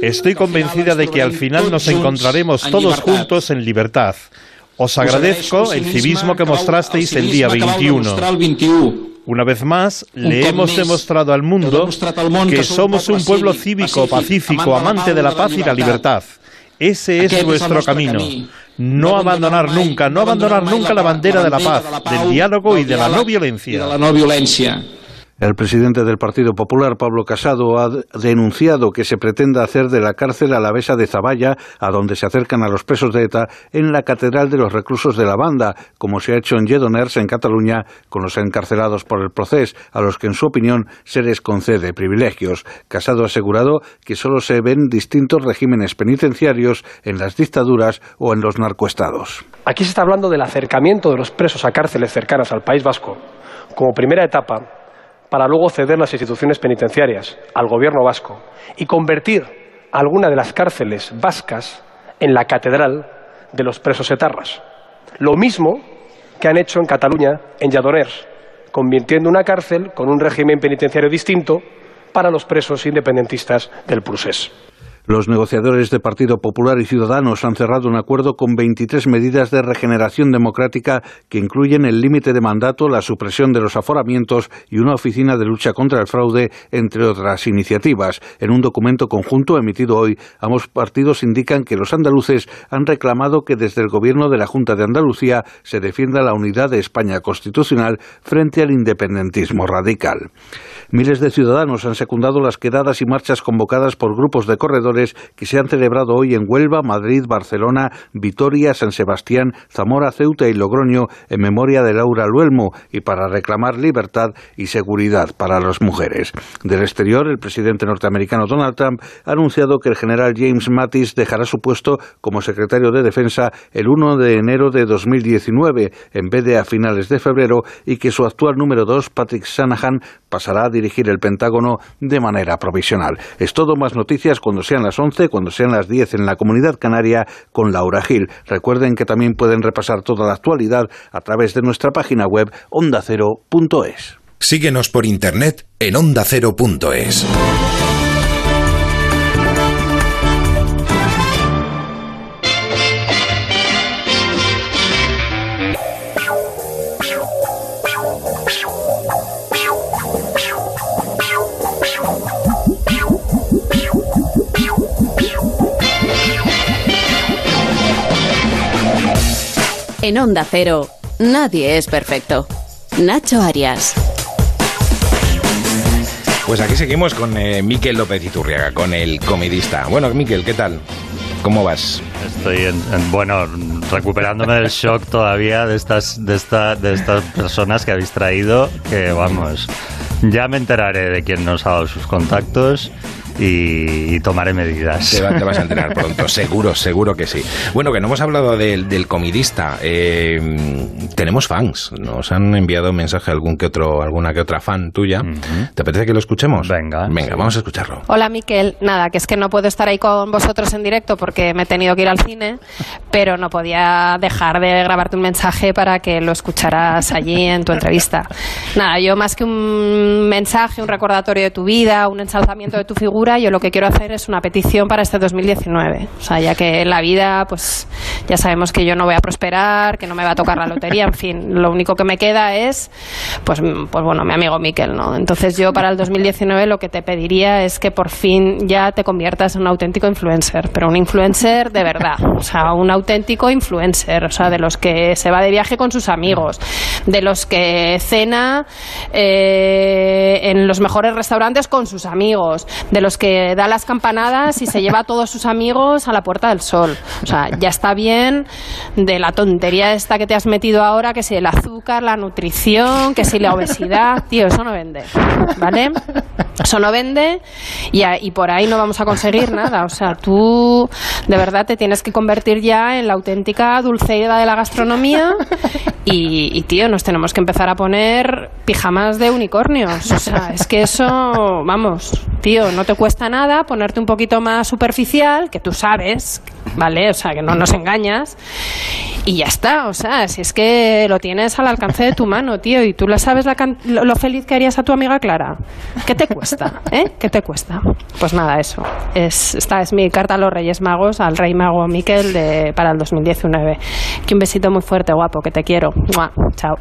Estoy convencida de que al final nos encontraremos todos juntos en libertad. Os agradezco el civismo que mostrasteis el día 21. Una vez más, le hemos demostrado al mundo que somos un pueblo cívico, pacífico, amante de la paz y la libertad. Ese es nuestro camino. No abandonar nunca, no abandonar nunca la bandera de la paz, del diálogo y de la no violencia. El presidente del Partido Popular, Pablo Casado, ha denunciado que se pretenda hacer de la cárcel alavesa de Zaballa, a donde se acercan a los presos de ETA, en la Catedral de los Reclusos de la Banda, como se ha hecho en Lledoners, en Cataluña, con los encarcelados por el proceso, a los que, en su opinión, se les concede privilegios. Casado ha asegurado que solo se ven distintos regímenes penitenciarios en las dictaduras o en los narcoestados. Aquí se está hablando del acercamiento de los presos a cárceles cercanas al País Vasco, como primera etapa para luego ceder las instituciones penitenciarias al gobierno vasco y convertir alguna de las cárceles vascas en la catedral de los presos etarras. Lo mismo que han hecho en Cataluña, en Lladoners, convirtiendo una cárcel con un régimen penitenciario distinto para los presos independentistas del procés. Los negociadores de Partido Popular y Ciudadanos han cerrado un acuerdo con 23 medidas de regeneración democrática que incluyen el límite de mandato, la supresión de los aforamientos y una oficina de lucha contra el fraude, entre otras iniciativas. En un documento conjunto emitido hoy, ambos partidos indican que los andaluces han reclamado que desde el gobierno de la Junta de Andalucía se defienda la unidad de España constitucional frente al independentismo radical. Miles de ciudadanos han secundado las quedadas y marchas convocadas por grupos de corredores que se han celebrado hoy en Huelva, Madrid, Barcelona, Vitoria, San Sebastián, Zamora, Ceuta y Logroño en memoria de Laura Luelmo y para reclamar libertad y seguridad para las mujeres. Del exterior, el presidente norteamericano Donald Trump ha anunciado que el general James Mattis dejará su puesto como secretario de Defensa el 1 de enero de 2019 en vez de a finales de febrero y que su actual número 2, Patrick Shanahan, pasará a dirigir el Pentágono de manera provisional. Es todo más noticias cuando sean las 11, cuando sean las 10 en la Comunidad Canaria con Laura Gil. Recuerden que también pueden repasar toda la actualidad a través de nuestra página web ondacero.es. Síguenos por internet en ondacero.es. En Onda Cero, nadie es perfecto. Nacho Arias. Pues aquí seguimos con eh, Miquel López Iturriaga, con el comedista. Bueno, Miquel, ¿qué tal? ¿Cómo vas? Estoy en, en- bueno, recuperándome del shock todavía de estas, de esta, de estas personas que habéis traído, que vamos, ya me enteraré de quién nos ha dado sus contactos y, y tomaré medidas. Te, va- te vas a [laughs] enterar pronto, seguro, seguro que sí. Bueno, que no hemos hablado del, del comidista. Eh, tenemos fans. Nos han enviado un mensaje algún que otro, alguna que otra fan tuya. ¿Te apetece que lo escuchemos? Venga. Venga, vamos a escucharlo. Hola Miquel, nada, que es que no puedo estar ahí con vosotros en directo porque me he tenido que ir al cine, pero no podía dejar de grabarte un mensaje para que lo escucharas allí en tu entrevista. Nada, yo más que un mensaje, un recordatorio de tu vida, un ensalzamiento de tu figura, yo lo que quiero hacer es una petición para este 2019. O sea, ya que en la vida, pues ya sabemos que yo no voy a prosperar, que no me va a tocar la lotería, en fin, lo único que me queda es, pues, pues bueno, mi amigo Miquel, ¿no? Entonces yo para el 2019 lo que te pediría es que por fin ya te conviertas en un auténtico influencer, pero un influencer de verdad, o sea, un auténtico influencer, o sea, de los que se va de viaje con sus amigos, de los que cena eh, en los mejores restaurantes con sus amigos, de los que da las campanadas y se lleva a todos sus amigos a la Puerta del Sol. O sea, ya está bien de la tontería esta que te has metido ahora, que si el azúcar, la nutrición, que si la obesidad, tío, eso no vende, ¿vale? Eso no vende y, a- y por ahí no vamos a conseguir nada. O sea, tú de verdad te tienes que convertir ya en la auténtica dulceida de la gastronomía y, y, tío, nos tenemos que empezar a poner pijamas de unicornios. O sea, es que eso, vamos, tío, no te cuesta nada ponerte un poquito más superficial, que tú sabes, ¿vale? O sea, que no nos engañas. Y ya está, o sea, si es que lo tienes al alcance de tu mano, tío, y tú la sabes lo, lo feliz que harías a tu amiga Clara. ¿Qué te cuesta? ¿Eh? ¿Qué te cuesta? Pues nada, eso. Es, esta es mi carta a los Reyes Magos, al Rey Mago Miquel de, para el 2019. Que un besito muy fuerte, guapo, que te quiero. ¡Mua! Chao.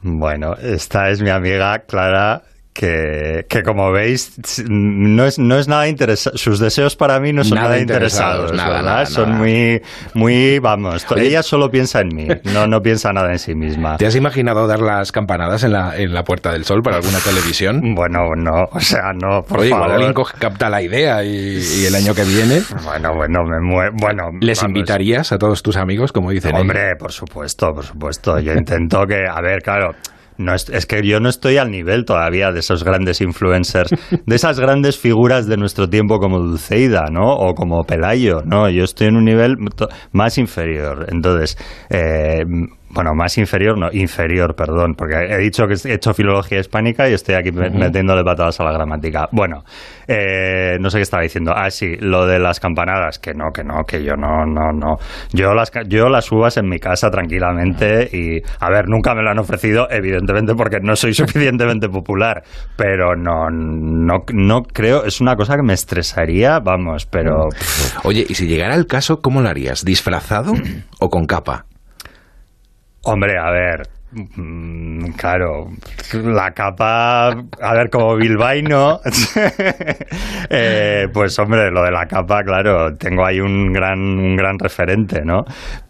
Bueno, esta es mi amiga Clara, que, que como veis, no es, no es nada interesante. Sus deseos para mí no son Nada nada, interesados, interesados, nada, son muy, muy, vamos, Oye. ella solo piensa en mí, no, no piensa nada en sí misma. ¿Te has imaginado dar las campanadas en la, en la Puerta del Sol para alguna televisión? [laughs] Bueno, no, o sea, no, por Oye, igual favor. alguien capta la idea y, y el año que viene... Bueno, bueno, me mue- bueno, ¿Les vamos. invitarías a todos tus amigos, como dicen Hombre, por supuesto, por supuesto. Yo intento que, a ver, claro. No es, es que yo no estoy al nivel todavía de esos grandes influencers, [laughs] de esas grandes figuras de nuestro tiempo como Dulceida, ¿no? O como Pelayo, ¿no? Yo estoy en un nivel más inferior. Entonces, eh, bueno, más inferior, no, inferior, perdón, porque he dicho que he hecho filología hispánica y estoy aquí metiéndole patadas a la gramática. Bueno, eh, no sé qué estaba diciendo. Ah, sí, lo de las campanadas, que no, que no, que yo no, no, no. Yo las, yo las uvas en mi casa tranquilamente y, a ver, nunca me lo han ofrecido, evidentemente, porque no soy [laughs] suficientemente popular, pero no, no, no creo, es una cosa que me estresaría, vamos, pero... Oye, y si llegara el caso, ¿cómo lo harías? ¿Disfrazado o con capa? Hombre, a ver, claro, la capa, a ver, como bilbaíno, [laughs] eh, pues hombre, lo de la capa, claro, tengo ahí un gran, un gran referente, ¿no?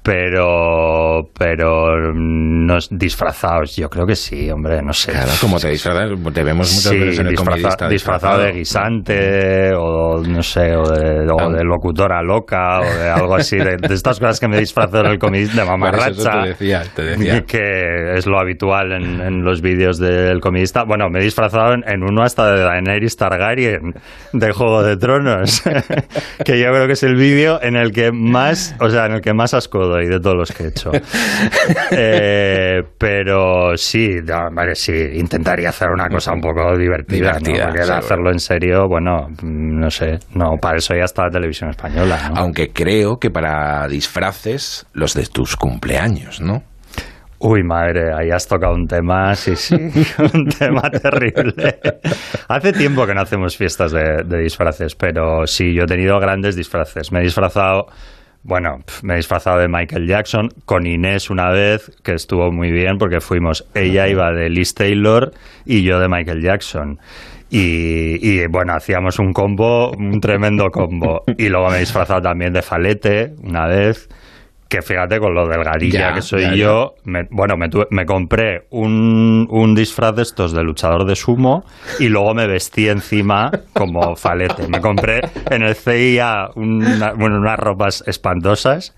pero pero no disfrazados yo creo que sí hombre no sé claro como te disfrazas te vemos muchas veces en el disfraza, disfrazado, de guisante o no sé o de, locutora loca o de algo así de, estas cosas que me disfrazo en el comidista de [laughs] mamarracha te decía, te decía. [laughs] que es lo habitual en, los vídeos del comidista bueno me he disfrazado en, uno hasta de Daenerys Targaryen de Juego de Tronos [laughs] que yo creo que es el vídeo en el que más o sea en el que más asco y de todos los que he hecho. [laughs] Eh, pero sí, sí, intentaría hacer una cosa un poco divertida. Porque hacerlo en serio, bueno, no sé, no, para eso ya está la televisión española. Aunque creo que para disfraces, los de tus cumpleaños, ¿no? Uy, madre, ahí has tocado un tema, sí, sí, [laughs] un tema terrible. Hace tiempo que no hacemos fiestas de, de, disfraces, pero sí, yo he tenido grandes disfraces. Me he disfrazado bueno, me he disfrazado de Michael Jackson con Inés una vez, que estuvo muy bien porque fuimos, ella iba de Liz Taylor y yo de Michael Jackson. Y, y, bueno, hacíamos un combo, un tremendo combo. Y luego me he disfrazado también de Falete una vez que fíjate con lo delgadilla que soy yo, Me, bueno, me, me compré un, un, disfraz de estos de luchador de sumo y luego me vestí encima como [laughs] falete. Me compré en el CIA bueno, unas ropas espantosas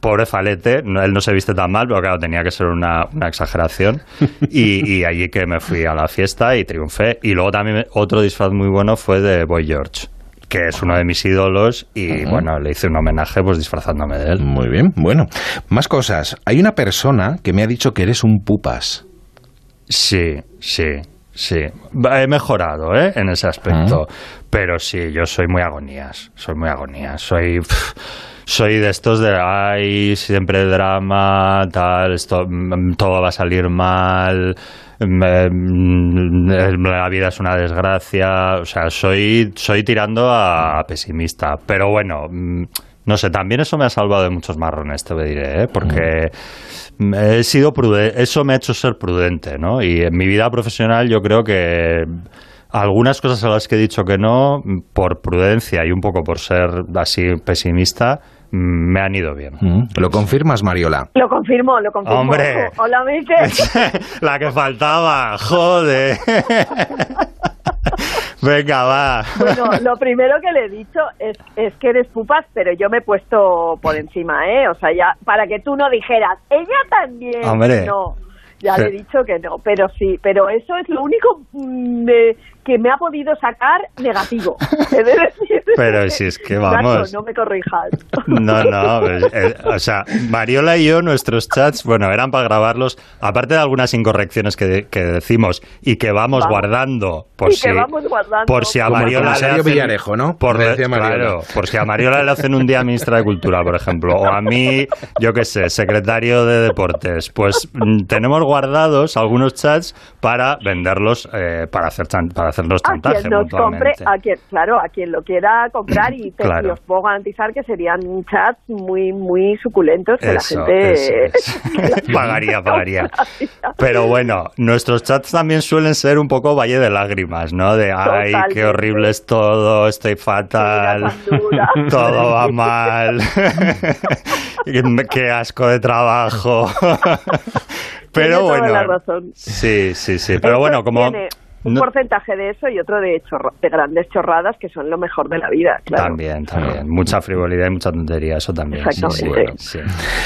pobre Falete, él no se viste tan mal, pero claro, tenía que ser una, una exageración. Y, y, allí que me fui a la fiesta y triunfé. Y luego también otro disfraz muy bueno fue de Boy George que es uno de mis ídolos y bueno, le hice un homenaje pues disfrazándome de él. Muy bien, bueno. Más cosas. Hay una persona que me ha dicho que eres un pupas. Sí, sí, sí. He mejorado, ¿eh? En ese aspecto. Pero sí, yo soy muy agonías. Soy muy agonías. Soy... soy de estos de, ay, siempre drama, tal, esto, mm, todo va a salir mal, la vida es una desgracia, o sea, soy, soy tirando a pesimista, pero bueno, mm, no sé, también eso me ha salvado de muchos marrones, te diré, ¿eh? porque he sido prudente, eso me ha hecho ser prudente, ¿no? Y en mi vida profesional yo creo que algunas cosas a las que he dicho que no, por prudencia y un poco por ser así pesimista, me han ido bien. Mm. ¿Lo confirmas, Mariola? Lo confirmo, lo confirmo. ¡Hombre! [laughs] Hola. [laughs] La que faltaba, joder. [laughs] Venga, va. Bueno, lo primero que le he dicho es, es que eres pupas, pero yo me he puesto por encima, ¿eh? O sea, ya, para que tú no dijeras, ella también. Hombre. No, ya le he dicho que no, pero sí, pero eso es lo único mm, de, que me ha podido sacar negativo. [laughs] Pero si es que vamos. no me corrijas. No, no. Pues, eh, o sea, Mariola y yo, nuestros chats, bueno, eran para grabarlos, aparte de algunas incorrecciones que, que decimos y que vamos, guardando. Por si, Por si a Mariola le hacen, Villarejo, ¿no? Por, claro, por si a Mariola le hacen un día ministra de Cultura, por ejemplo, o a mí, yo qué sé, secretario de Deportes. Pues mm, tenemos guardados algunos chats para venderlos, eh, para hacer para hacer los. A quien compre, a quien, claro, a quien lo quiera comprar y, [coughs] te, os puedo garantizar que serían chats muy, muy suculentos que la gente pagaría, pagaría. Pero bueno, nuestros chats también suelen ser un poco valle de lágrimas, ¿no? De ay, qué horrible es todo, estoy fatal, [laughs] todo va mal, [laughs] qué asco de trabajo. [laughs] Pero bueno, sí, sí, sí. Pero bueno, como un porcentaje de eso y otro de, de grandes chorradas que son lo mejor de la vida. Claro. También, también. Mucha frivolidad y mucha tontería, eso también. Exactamente. Sí,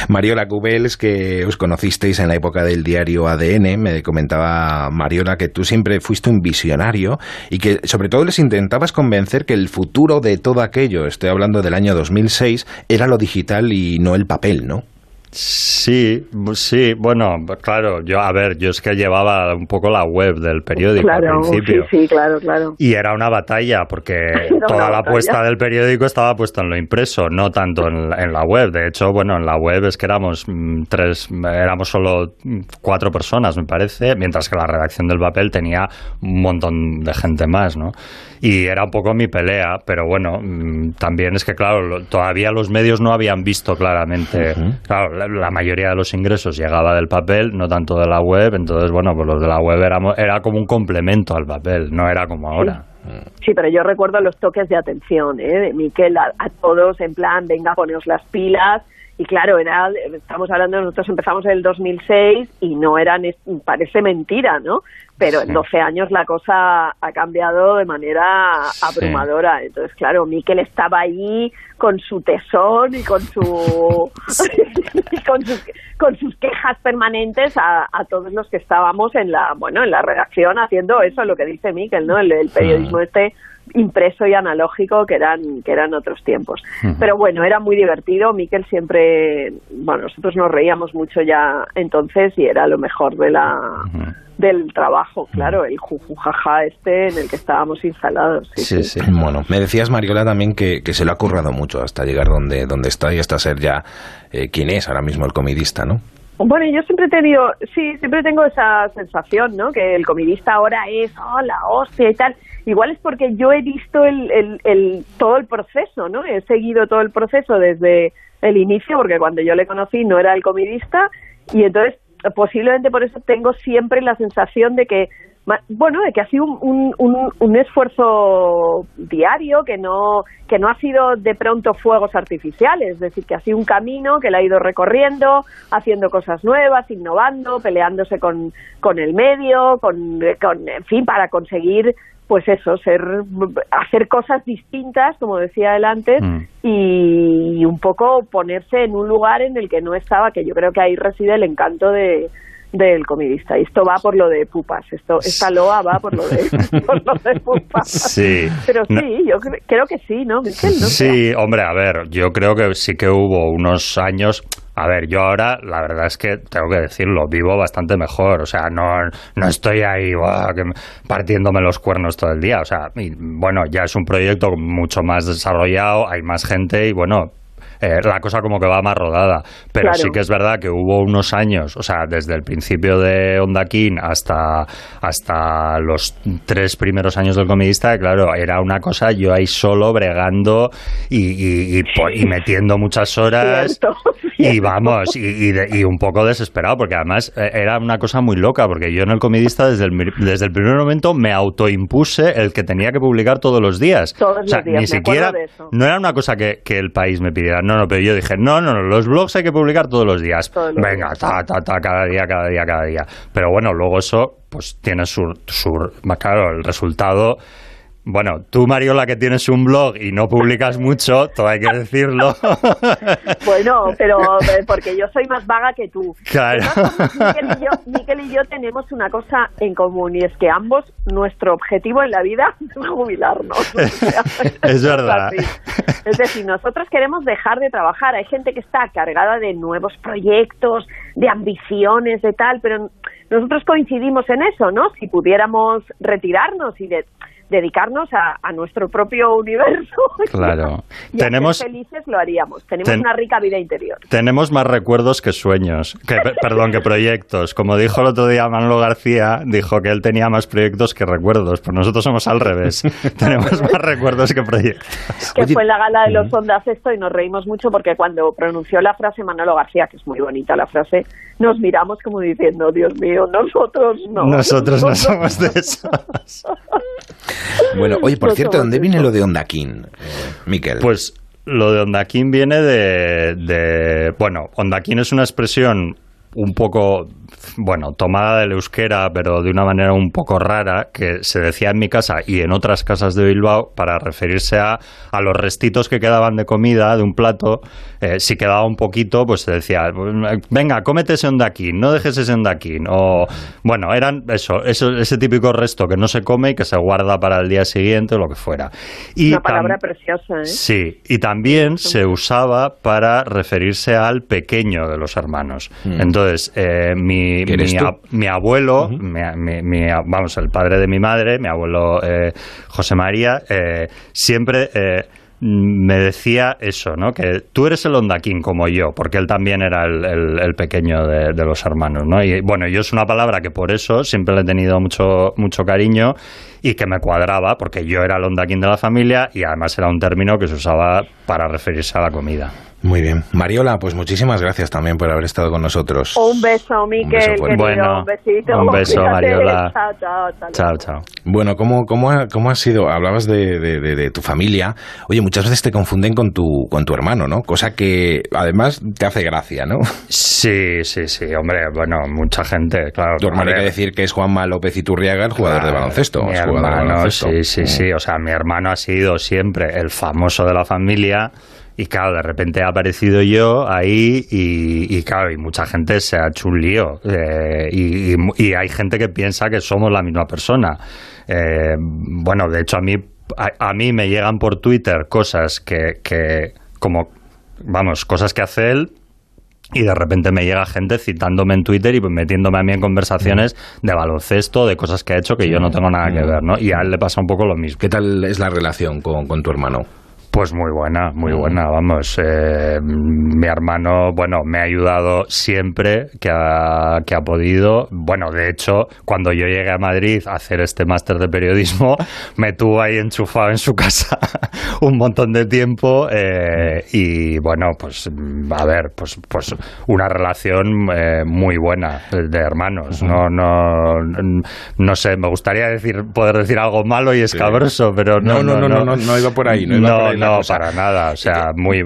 Mariola Cubels, que os conocisteis en la época del diario ADN, me comentaba Mariola que tú siempre fuiste un visionario y que sobre todo les intentabas convencer que el futuro de todo aquello, estoy hablando del año 2006, era lo digital y no el papel, ¿no? Sí, sí, bueno, claro, yo, a ver, yo es que llevaba un poco la web del periódico al principio. Sí, sí, claro, claro. Y era una batalla, porque [laughs] toda la apuesta del periódico estaba puesta en lo impreso, no tanto en, la web. De hecho, bueno, en la web es que éramos mm, tres, éramos solo cuatro personas, me parece, mientras que la redacción del papel tenía un montón de gente más, ¿no? y era un poco mi pelea, pero bueno, mm, también es que, claro, todavía los medios no habían visto claramente, claro, la, mayoría de los ingresos llegaba del papel, no tanto de la web, entonces, bueno, pues los de la web era, era como un complemento al papel, no era como ahora. Sí. pero yo recuerdo los toques de atención, ¿eh? de Miquel a, a todos en plan, venga, poneos las pilas, y claro, era, estamos hablando, nosotros empezamos en el 2006 y no eran, parece mentira, ¿no? Pero en 12 años la cosa ha cambiado de manera abrumadora. Entonces, claro, Miquel estaba ahí con su tesón y con su [laughs] [laughs] con, sus, con sus quejas permanentes a, a, todos los que estábamos en la bueno en la redacción haciendo eso, lo que dice Miquel, ¿no? El, el periodismo este impreso y analógico que eran que eran otros tiempos. Pero bueno, era muy divertido. Miquel siempre, bueno, nosotros nos reíamos mucho ya entonces y era lo mejor de la del trabajo, claro, el jujujaja este en el que estábamos instalados. Sí, sí, Bueno, me decías, Mariola, también que, que, se lo ha currado mucho hasta llegar donde, donde está y hasta ser ya eh, quien es ahora mismo el comidista, ¿no? Bueno, yo siempre he tenido, sí, siempre tengo esa sensación, ¿no? Que el comidista ahora es, oh, la hostia y tal. Igual es porque yo he visto el, el, el, todo el proceso, ¿no? He seguido todo el proceso desde el inicio, porque cuando yo le conocí no era el comidista, y entonces posiblemente por eso tengo siempre la sensación de que bueno, de que ha sido un, un, un, esfuerzo diario, que no, que no ha sido de pronto fuegos artificiales, es decir, que ha sido un camino que le ha ido recorriendo, haciendo cosas nuevas, innovando, peleándose con, con el medio, con, con, en fin, para conseguir pues eso, ser, hacer cosas distintas, como decía él antes, mm. y, un poco ponerse en un lugar en el que no estaba, que yo creo que ahí reside el encanto de, del comidista. Y esto va por lo de pupas. Esto, esta loa va por lo de, [laughs] por lo de pupas. Sí. Pero sí, yo creo que sí, ¿no? sí, hombre, a ver, yo creo que sí que hubo unos años a ver, yo ahora la verdad es que tengo que decirlo, vivo bastante mejor, o sea, no, no estoy ahí partiéndome los cuernos todo el día, o sea, bueno, ya es un proyecto mucho más desarrollado, hay más gente y bueno, eh, la cosa como que va más rodada. Pero sí que es verdad que hubo unos años, o sea, desde el principio de Onda King hasta, hasta los tres primeros años del comedista, claro, era una cosa yo ahí solo bregando y, y, metiendo muchas horas. Y vamos, y, y, un poco desesperado, porque además eh, era una cosa muy loca, porque yo en el comedista desde el, desde el primer momento me autoimpuse el que tenía que publicar todos los días. Todos o sea, ni siquiera, no era una cosa que, que el país me pidiera, no, no, pero yo dije, no, no, no, los blogs hay que publicar todos los días. Venga, ta, ta, ta, cada día, cada día, cada día. Pero bueno, luego eso, pues tiene su, su claro, el resultado bueno, tú, Mariola, que tienes un blog y no publicas mucho, todo hay que decirlo. [laughs] bueno, pero eh, porque yo soy más vaga que tú. Claro. Miquel y, yo, tenemos una cosa en común y es que ambos, nuestro objetivo en la vida [laughs] es jubilarnos. [laughs] es verdad. Es decir, nosotros queremos dejar de trabajar. Hay gente que está cargada de nuevos proyectos, de ambiciones, de tal, pero nosotros coincidimos en eso, ¿no? Si pudiéramos retirarnos y de dedicarnos a, a nuestro propio universo. [laughs] Claro. y tenemos, ser felices lo haríamos. Tenemos una rica vida interior. Tenemos más recuerdos que sueños, que, [laughs] perdón, que proyectos. Como dijo el otro día Manolo García, dijo que él tenía más proyectos que recuerdos. Pues nosotros somos al revés. [laughs] tenemos más recuerdos que proyectos. Que fue en la gala de los Ondas esto y nos reímos mucho porque cuando pronunció la frase Manolo García, que es muy bonita la frase, nos miramos como diciendo, Dios mío, nosotros no. Nosotros no somos de esos. Bueno, oye, por cierto, ¿dónde viene lo de Ondakin, eh, Miquel? Pues lo de Ondakin viene de, de... Bueno, Ondakin es una expresión un poco bueno, tomada del euskera, pero de una manera un poco rara, que se decía en mi casa y en otras casas de Bilbao para referirse a, a los restitos que quedaban de comida de un plato. Eh, si quedaba un poquito, pues se decía, venga, cómete ese ondaquín, no dejes ese ondaquín. O, bueno, eran eso, eso, ese típico resto que no se come y que se guarda para el día siguiente o lo que fuera. Y una palabra preciosa, ¿eh? Sí, y también se usaba para referirse al pequeño de los hermanos. Mm. Entonces, eh, mi mi, abuelo, vamos, el padre de mi madre, mi abuelo eh, José María, eh, siempre eh, me decía eso, ¿no? Que tú eres el ondaquín como yo, porque él también era el, pequeño de, los hermanos, ¿no? Y bueno, yo es una palabra que por eso siempre le he tenido mucho, mucho cariño y que me cuadraba, porque yo era el ondaquín de la familia y además era un término que se usaba para referirse a la comida. Muy bien. Mariola, pues muchísimas gracias también por haber estado con nosotros. Un beso, Miquel. Un, bueno, un besito. Un beso, Mariola. Chao, chao. Bueno, ¿cómo, cómo, ha, cómo ha sido? Hablabas de, de, tu familia. Oye, muchas veces te confunden con tu, con tu hermano, ¿no? Cosa que además te hace gracia, ¿no? Sí, sí, sí. Hombre, bueno, mucha gente, claro. Tu hermano hay que decir que es Juanma López Iturriaga, el jugador de baloncesto. Mi hermano, sí, sí, sí. O sea, mi hermano ha sido siempre el famoso de la familia y claro, de repente he aparecido yo ahí y, claro, y mucha gente se ha hecho un lío. Eh, y, hay gente que piensa que somos la misma persona. Eh, bueno, de hecho a mí, a, mí me llegan por Twitter cosas que, que, como, vamos, cosas que hace él, y de repente me llega gente citándome en Twitter y metiéndome a mí en conversaciones de baloncesto, de cosas que ha hecho que yo no tengo nada que ver, ¿no? Y a él le pasa un poco lo mismo. ¿Qué tal es la relación con, con tu hermano? Pues muy buena, muy mm. buena, vamos. Eh, mi hermano, bueno, me ha ayudado siempre que ha, que ha podido. Bueno, de hecho, cuando yo llegué a Madrid a hacer este máster de periodismo, [laughs] me tuvo ahí enchufado en su casa [laughs] un montón de tiempo eh, y bueno, pues a ver, pues, pues una relación eh, muy buena de hermanos. No, no, no sé, me gustaría decir, poder decir algo malo y escabroso, pero no no no, no, no, no, iba por ahí. No, iba por ahí no, para nada. O sea, muy,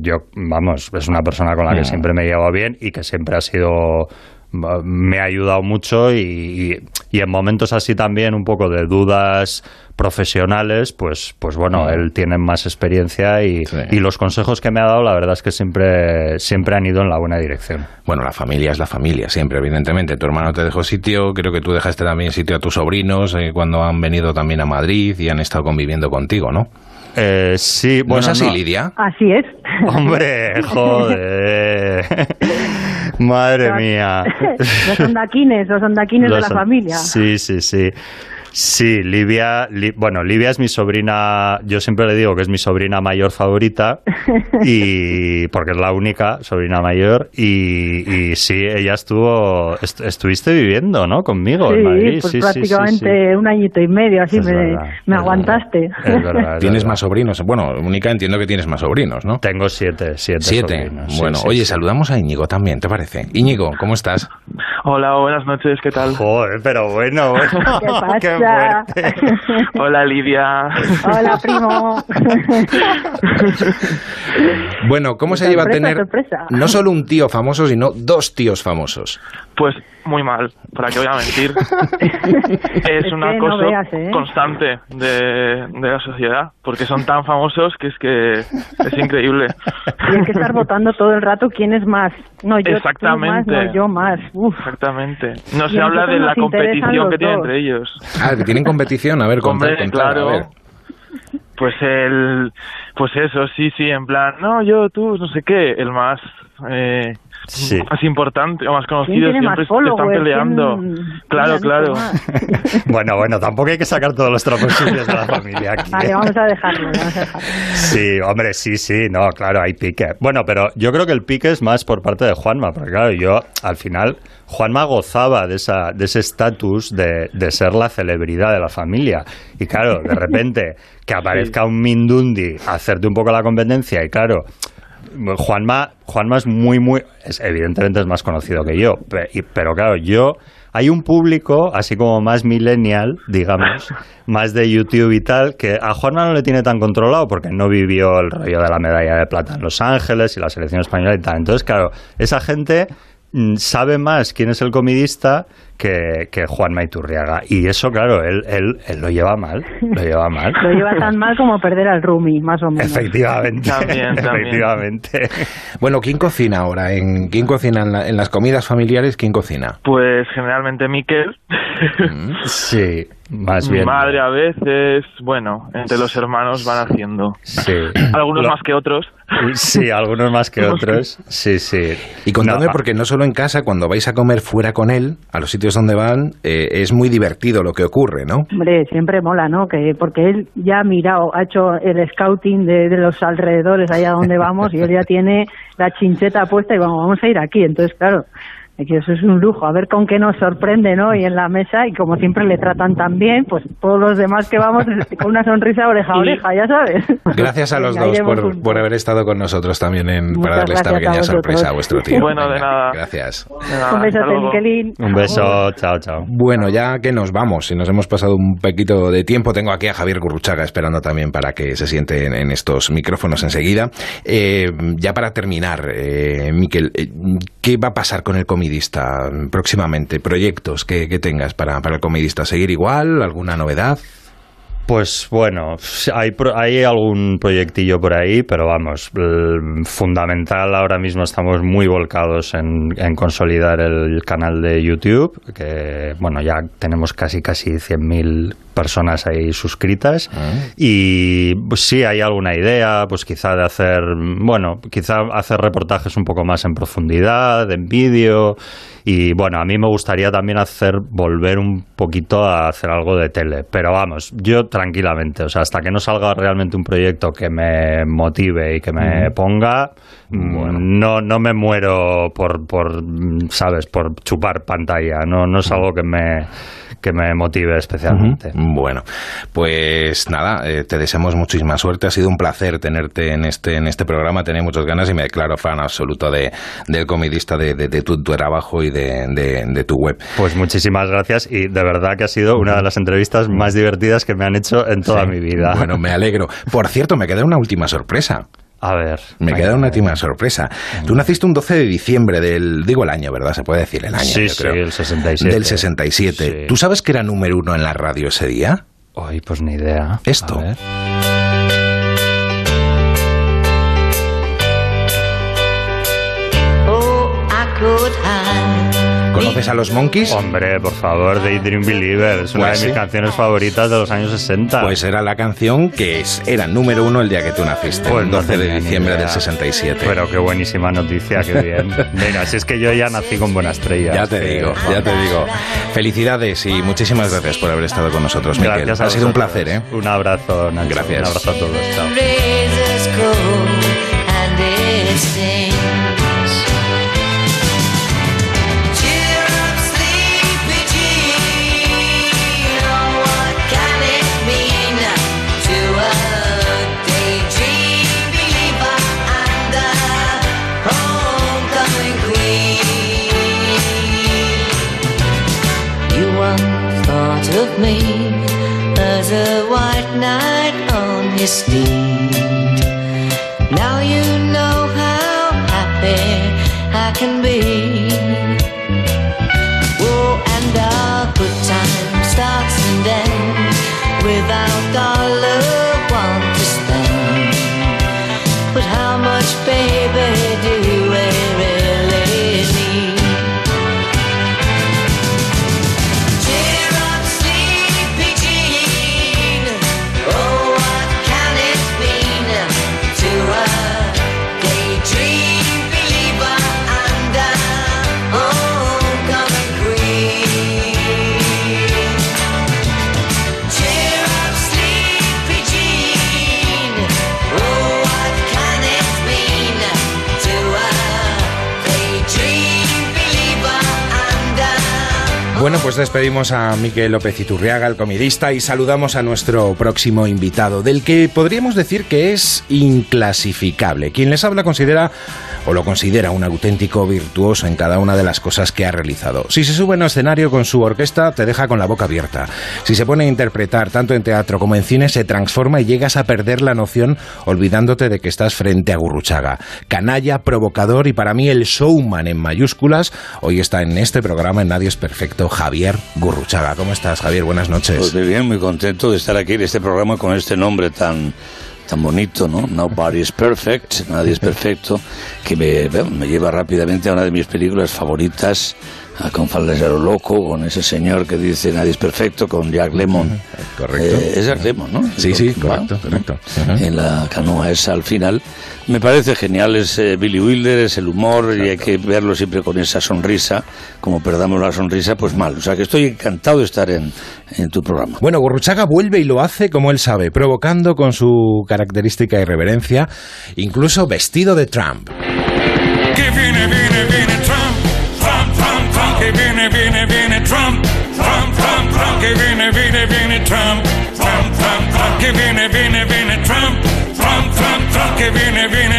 yo, vamos, es una persona con la que siempre me he llevado bien y que siempre ha sido me ha ayudado mucho y, y, en momentos así también un poco de dudas profesionales pues pues bueno mm. él tiene más experiencia y, y, los consejos que me ha dado la verdad es que siempre siempre han ido en la buena dirección. Bueno la familia es la familia siempre evidentemente. Tu hermano te dejó sitio creo que tú dejaste también sitio a tus sobrinos eh, cuando han venido también a Madrid y han estado conviviendo contigo no eh, sí, bueno, es así, Lidia? Así es. Hombre, [laughs] joder. Madre mía. Los ondaquines, los ondaquines de la familia. Sí, sí, sí. Sí, Livia, bueno, Livia es mi sobrina, yo siempre le digo que es mi sobrina mayor favorita, [laughs] y porque es la única sobrina mayor, y, y sí, ella estuvo, estuviste viviendo, ¿no? Conmigo sí, en Madrid. Pues prácticamente un añito y medio, así me, me aguantaste. ¿Tienes más sobrinos? Bueno, única entiendo que tienes más sobrinos, ¿no? Tengo siete, siete. Siete. bueno, oye, saludamos a Íñigo también, ¿te parece? Íñigo, ¿cómo estás? Hola, buenas noches, ¿qué tal? Joder, pero bueno, bueno. [laughs] ¿Qué pasa? [laughs] Hola Lidia. Hola primo. bueno, ¿cómo se lleva a tener no solo un tío famoso, sino dos tíos famosos? Pues muy mal, para que voy a mentir. [laughs] es una cosa ¿eh? constante de, la sociedad, porque son tan famosos que es que es increíble. Tienen que estar votando todo el rato quién es más. No, yo Exactamente. Más, no, yo más. Exactamente. No se habla de la competición que tienen entre ellos. Ah, que tienen competición, a ver, contar, claro. Pues el, pues eso, sí, sí, en plan, no, yo, tú, no sé qué, el más, eh, más importante o más conocido siempre están peleando. Claro, claro. [laughs] bueno, bueno, tampoco hay que sacar todos los trapos sucios de la familia aquí. Vale, ¿eh? vamos a dejarlo, vamos a dejarlo. Sí, hombre, sí, sí, no, claro, hay pique. Bueno, pero yo creo que el pique es más por parte de Juanma, porque claro, yo al final Juanma gozaba de, esa, de ese estatus de, de, ser la celebridad de la familia. Y claro, de repente que [laughs] aparezca un Mindundi a hacerte un poco la competencia y claro, Juanma, Juanma es muy, muy, es, evidentemente es más conocido que yo, pero, claro, yo, hay un público así como más millennial, digamos, [laughs] más de YouTube y tal, que a Juanma no le tiene tan controlado porque no vivió el rollo de la medalla de plata en Los Ángeles y la selección española y tal. Entonces, claro, esa gente sabe más quién es el comidista que, que Juan Maiturriaga. Y eso, claro, él, él, él, lo lleva mal. Lo lleva mal. [laughs] lo lleva tan mal como perder al Rumi, más o menos. Efectivamente. También, también. Efectivamente. Bueno, ¿quién cocina ahora? ¿En, ¿Quién cocina en, la- en las comidas familiares? ¿Quién cocina? Pues generalmente Miquel, Sí, más mi bien. madre a veces, bueno, entre los hermanos van haciendo. Sí. [clears throat] Algunos Lo- más que otros. Sí, algunos más que [laughs] otros. Sí, sí. Y contadme, No, porque no solo en casa, cuando vais a comer fuera con él, a los sitios donde van, eh, es muy divertido lo que ocurre, ¿no? Hombre, siempre mola, ¿no? Que porque él ya ha mirado, ha hecho el scouting de, de los alrededores allá donde vamos y él ya tiene la chincheta puesta y vamos, vamos a ir aquí. Entonces, claro, que eso es un lujo. A ver con qué nos sorprende, ¿no? Y en la mesa y como siempre le tratan tan bien, pues todos los demás que vamos [laughs] con una sonrisa oreja a oreja, ya sabes. Gracias a [laughs] los Venga, dos por, juntos. por haber estado con nosotros también en, Muchas para darle esta a pequeña vosotros. sorpresa a vuestro tío. Bueno, de nada. Gracias. Un besote, Miquelín. Un beso, chao, chao. Bueno, ya que nos vamos, y nos hemos pasado un poquito de tiempo, tengo aquí a Javier Gurruchaga esperando también para que se siente en, en estos micrófonos enseguida. Eh, ya para terminar, eh, Miquel, eh, ¿qué va a pasar con el comidista próximamente? ¿Proyectos que, que tengas para, para el comidista? ¿Seguir igual? ¿Alguna novedad? Pues bueno, hay, pro- hay algún proyectillo por ahí, pero vamos, el fundamental ahora mismo estamos muy volcados en, en consolidar el canal de YouTube, que bueno, ya tenemos casi casi 100.000 personas ahí suscritas. Y pues sí hay alguna idea, pues quizá de hacer, bueno, quizá hacer reportajes un poco más en profundidad, en vídeo y bueno, a mí me gustaría también hacer, volver un poquito a hacer algo de tele, pero vamos, yo tranquilamente, o sea, hasta que no salga realmente un proyecto que me motive y que me ponga, mm, no, no me muero por, por, mm, sabes, por chupar pantalla, no, no es algo que me, que me motive especialmente. Bueno, pues nada, eh, te deseamos muchísima suerte. Ha sido un placer tenerte en este, en este programa. Tenía muchas ganas y me declaro fan absoluto de, del comidista, de, de- de tu, tu trabajo y de, de- de tu web. Pues muchísimas gracias y de verdad que ha sido una de las entrevistas más divertidas que me han hecho en toda Sí. mi vida. Bueno, me alegro. Por cierto, me queda una última sorpresa. A ver. Me queda una última sorpresa. Tú naciste un 12 de diciembre del, digo el año, ¿verdad? Se puede decir el año, Sí, yo sí, creo. el 67. Del 67. Sí. ¿Tú sabes que era número uno en la radio ese día? Ay, pues ni idea. Esto. A ver. ¿Conoces a los Monkeys? Hombre, por favor, Daydream Believer. Es una Pues de mis sí. canciones favoritas de los años 60. Pues era la canción que es, era número uno el día que tú naciste, Pues el no 12 de diciembre idea. del 67. Pero qué buenísima noticia, qué bien. [laughs] Mira, si es que yo ya nací con buena estrella. Ya te digo, ya te digo. Felicidades y muchísimas gracias por haber estado con nosotros. Gracias a ha sido un placer, ¿eh? Un abrazo, Nacho. Gracias. Un abrazo a todos. Chao. Despedimos a Miquel López Iturriaga, el comidista, y saludamos a nuestro próximo invitado, del que podríamos decir que es inclasificable. Quien les habla considera o lo considera un auténtico virtuoso en cada una de las cosas que ha realizado. Si se sube en un escenario con su orquesta, te deja con la boca abierta. Si se pone a interpretar tanto en teatro como en cine, se transforma y llegas a perder la noción olvidándote de que estás frente a Gurruchaga. Canalla, provocador y para mí el showman en mayúsculas. Hoy está en este programa en Nadie es Perfecto, Javier Gurruchaga. ¿Cómo estás, Javier? Buenas noches. Pues bien, muy contento de estar aquí en este programa con este nombre tan tan bonito, ¿no? Nobody is perfect, nadie es perfecto, que me, me lleva rápidamente a una de mis películas favoritas, con Falda Loco, con ese señor que dice nadie es perfecto, con Jack Lemmon. Correcto. Eh, es Jack Lemmon, ¿no? Sí, sí, correcto, correcto. En la canoa esa al final. Me parece genial, es eh, Billy Wilder, es el humor y hay que verlo siempre con esa sonrisa. Como perdamos la sonrisa, pues mal. O sea que estoy encantado de estar en, en tu programa. Bueno, Gurruchaga vuelve y lo hace como él sabe, provocando con su característica irreverencia, incluso vestido de Trump. Trump, Trump, que viene, viene, viene Trump, Trump, Trump, Trump, que viene, viene, viene Trump, Trump, Trump, Trump, que viene, viene, viene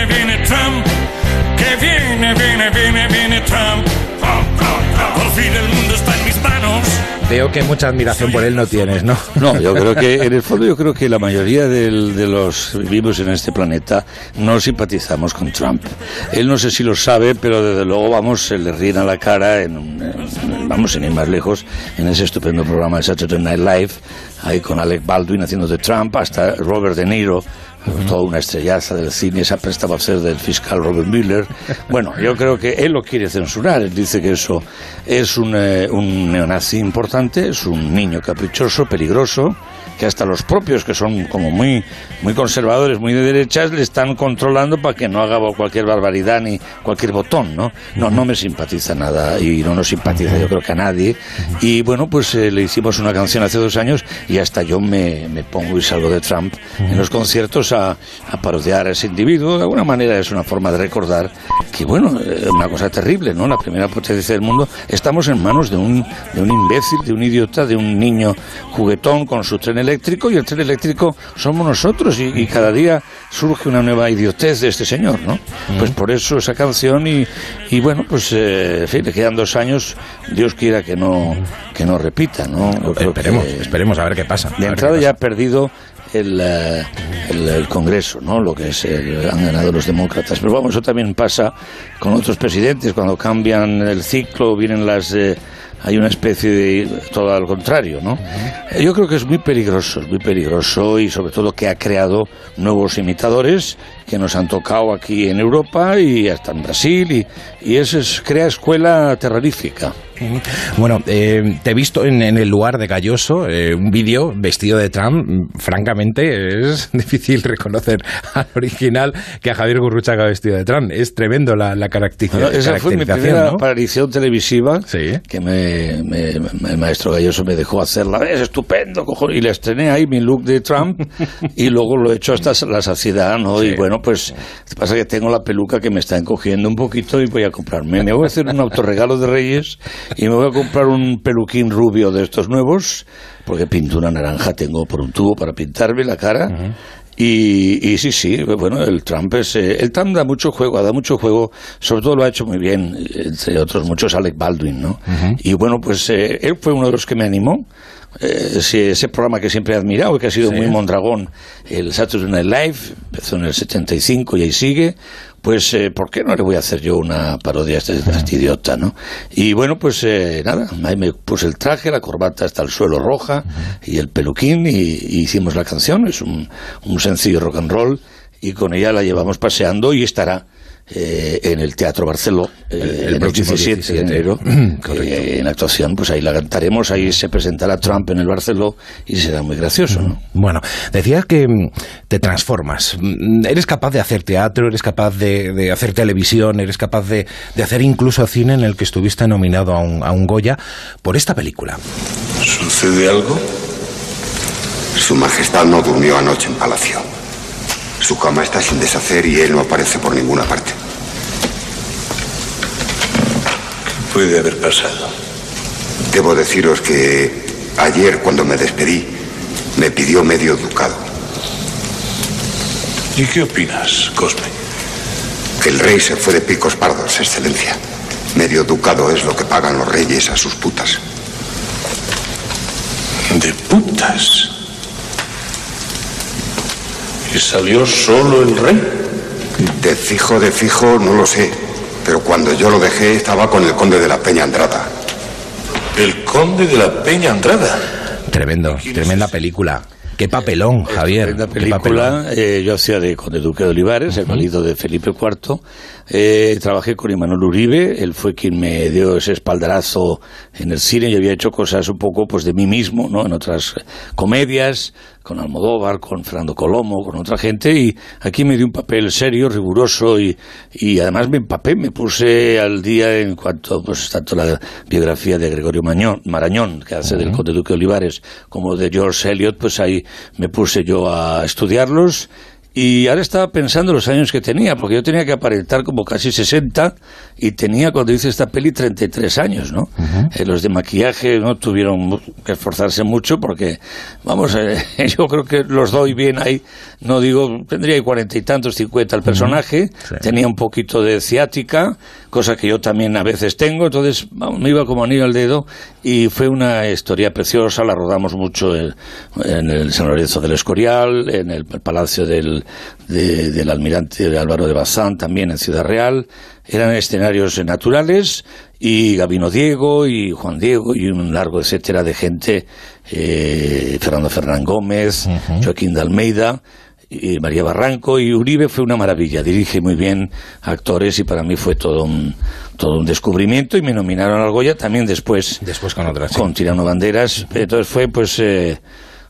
Veo que mucha admiración por él no tienes, ¿no? [laughs] No, yo creo que en el fondo yo creo que la mayoría del- de los vivos en este planeta no simpatizamos con Trump. Él no sé si lo sabe, pero desde luego vamos se le ríen a la cara en, en- vamos sin ir más lejos en ese estupendo programa de Saturday Night Live ahí con Alec Baldwin haciendo de Trump hasta Robert De Niro toda una estrellaza del cine se ha prestado a hacer del fiscal Robert Miller. Bueno, yo creo que él lo quiere censurar. Él dice que eso es un, eh, un neonazi importante, es un niño caprichoso, peligroso, que hasta los propios que son como muy, muy conservadores, muy de derechas, le están controlando para que no haga cualquier barbaridad ni cualquier botón, ¿no? No, no me simpatiza nada y no nos simpatiza yo creo que a nadie. Y bueno, pues eh, le hicimos una canción hace dos años y hasta yo me, me pongo y salgo de Trump en los conciertos a, a parodiar a ese individuo. De alguna manera es una forma de recordar que, bueno, es una cosa terrible, ¿no? La primera potencia del mundo. Estamos en manos de un, de un imbécil, de un idiota, de un niño juguetón con su tren eléctrico y el tren eléctrico somos nosotros y, y cada día surge una nueva idiotez de este señor, ¿no? Pues por eso esa canción y, y bueno, pues eh, en fin, le quedan dos años, Dios quiera que no, que no repita, ¿no? Creo Esperemos, que- esperemos a ver qué pasa. de entrada ya ha perdido el, eh, el, el Congreso, ¿no? Lo que es el- han ganado los demócratas. Pero vamos, eso también pasa con otros presidentes cuando cambian el ciclo, vienen las eh, hay una especie de todo al contrario, ¿no? Yo creo que es muy peligroso, es muy peligroso y sobre todo que ha creado nuevos imitadores que nos han tocado aquí en Europa y hasta en Brasil y, y eso es, crea escuela terrorífica. Bueno, eh, te he visto en, en el lugar de Galloso, eh, un vídeo vestido de Trump. Francamente, es [laughs] difícil reconocer al original que a Javier Gurruchaga vestido de Trump. Es tremendo la, la caracteriza- Bueno, esa fue mi caracterización, primera ¿no? aparición televisiva que me, me- me- el maestro Galloso me dejó hacerla. Es estupendo, cojones. Y le estrené ahí mi look de Trump [laughs] y luego lo he hecho hasta la saciedad, ¿no? Y bueno, pues pasa que tengo la peluca que me está encogiendo un poquito y voy a comprarme. Me voy a hacer un autorregalo de Reyes y me voy a comprar un peluquín rubio de estos nuevos porque pintura naranja tengo por un tubo para pintarme la cara. Y, y sí, sí, bueno, el Trump es. eh, el Trump da mucho juego, da mucho juego, sobre todo lo ha hecho muy bien, entre otros muchos, Alec Baldwin, ¿no? Y bueno, pues eh, él fue uno de los que me animó. Eh, ese, ese programa que siempre he admirado y que ha sido Sí. muy mondragón, el Saturday Night Live, empezó en el 75 y ahí sigue. Pues, eh, ¿por qué no le voy a hacer yo una parodia a este, a este idiota, no? Y bueno, pues eh, nada, ahí me puse el traje, la corbata hasta el suelo roja y el peluquín y, y hicimos la canción. Es un, un sencillo rock and roll y con ella la llevamos paseando y estará eh, en el Teatro Barceló eh, El- el el, próximo 17, 17. de enero. [clears throat] Correcto. Eh, en actuación, pues ahí la cantaremos, ahí se presentará Trump en el Barceló y será muy gracioso, ¿no? Bueno, decías que mm, te transformas. Mm, Eres capaz de hacer teatro, eres capaz de, de hacer televisión, eres capaz de, de hacer incluso cine en el que estuviste nominado a un, a un Goya por esta película. ¿Sucede algo? Su Majestad no durmió anoche en palacio. Su cama está sin deshacer y él no aparece por ninguna parte. ¿Qué puede haber pasado? Debo deciros que ayer cuando me despedí me pidió medio ducado. ¿Y qué opinas, Cosme? El rey se fue de picos pardos, excelencia. Medio ducado es lo que pagan los reyes a sus putas. ¿De putas? ¿Y salió solo el rey? De fijo, de fijo, no lo sé. Pero cuando yo lo dejé estaba con el conde de la Peña Andrada. ¿El conde de la Peña Andrada? Tremendo, tremenda película. Qué papelón, Javier. La qué película, papelón. eh, yo hacía de Conde Duque de Olivares, el marido de Felipe IV. Eh, trabajé con Imanol Uribe, él fue quien me dio ese espaldarazo en el cine. Yo había hecho cosas un poco pues de mí mismo, ¿no? En otras comedias, con Almodóvar, con Fernando Colomo, con otra gente, y aquí me dio un papel serio, riguroso, y, y además me empapé, me puse al día en cuanto, pues, tanto la biografía de Gregorio Mañón, Marañón, que hace del Conde Duque Olivares, como de George Eliot, pues ahí me puse yo a estudiarlos, y ahora estaba pensando los años que tenía, porque yo tenía que aparentar como casi 60 y tenía cuando hice esta peli 33 años, ¿no? Eh, los de maquillaje no tuvieron que esforzarse mucho porque, vamos, eh, [laughs] yo creo que los doy bien ahí. No digo, tendría cuarenta y tantos, cincuenta el personaje, tenía un poquito de ciática, cosa que yo también a veces tengo, entonces vamos, me iba como anillo al dedo y fue una historia preciosa, la rodamos mucho en, en el San Lorenzo del Escorial, en el Palacio del, de- del Almirante Álvaro de Bazán, también en Ciudad Real, eran escenarios naturales y Gabino Diego y Juan Diego y un largo etcétera de gente, eh, Fernando Fernán Gómez, Joaquín de Almeida, y María Barranco y Uribe fue una maravilla, dirige muy bien actores y para mí fue todo un, todo un descubrimiento y me nominaron al Goya también después. Después con otras. sí. Con Tirano Banderas, entonces fue pues... eh,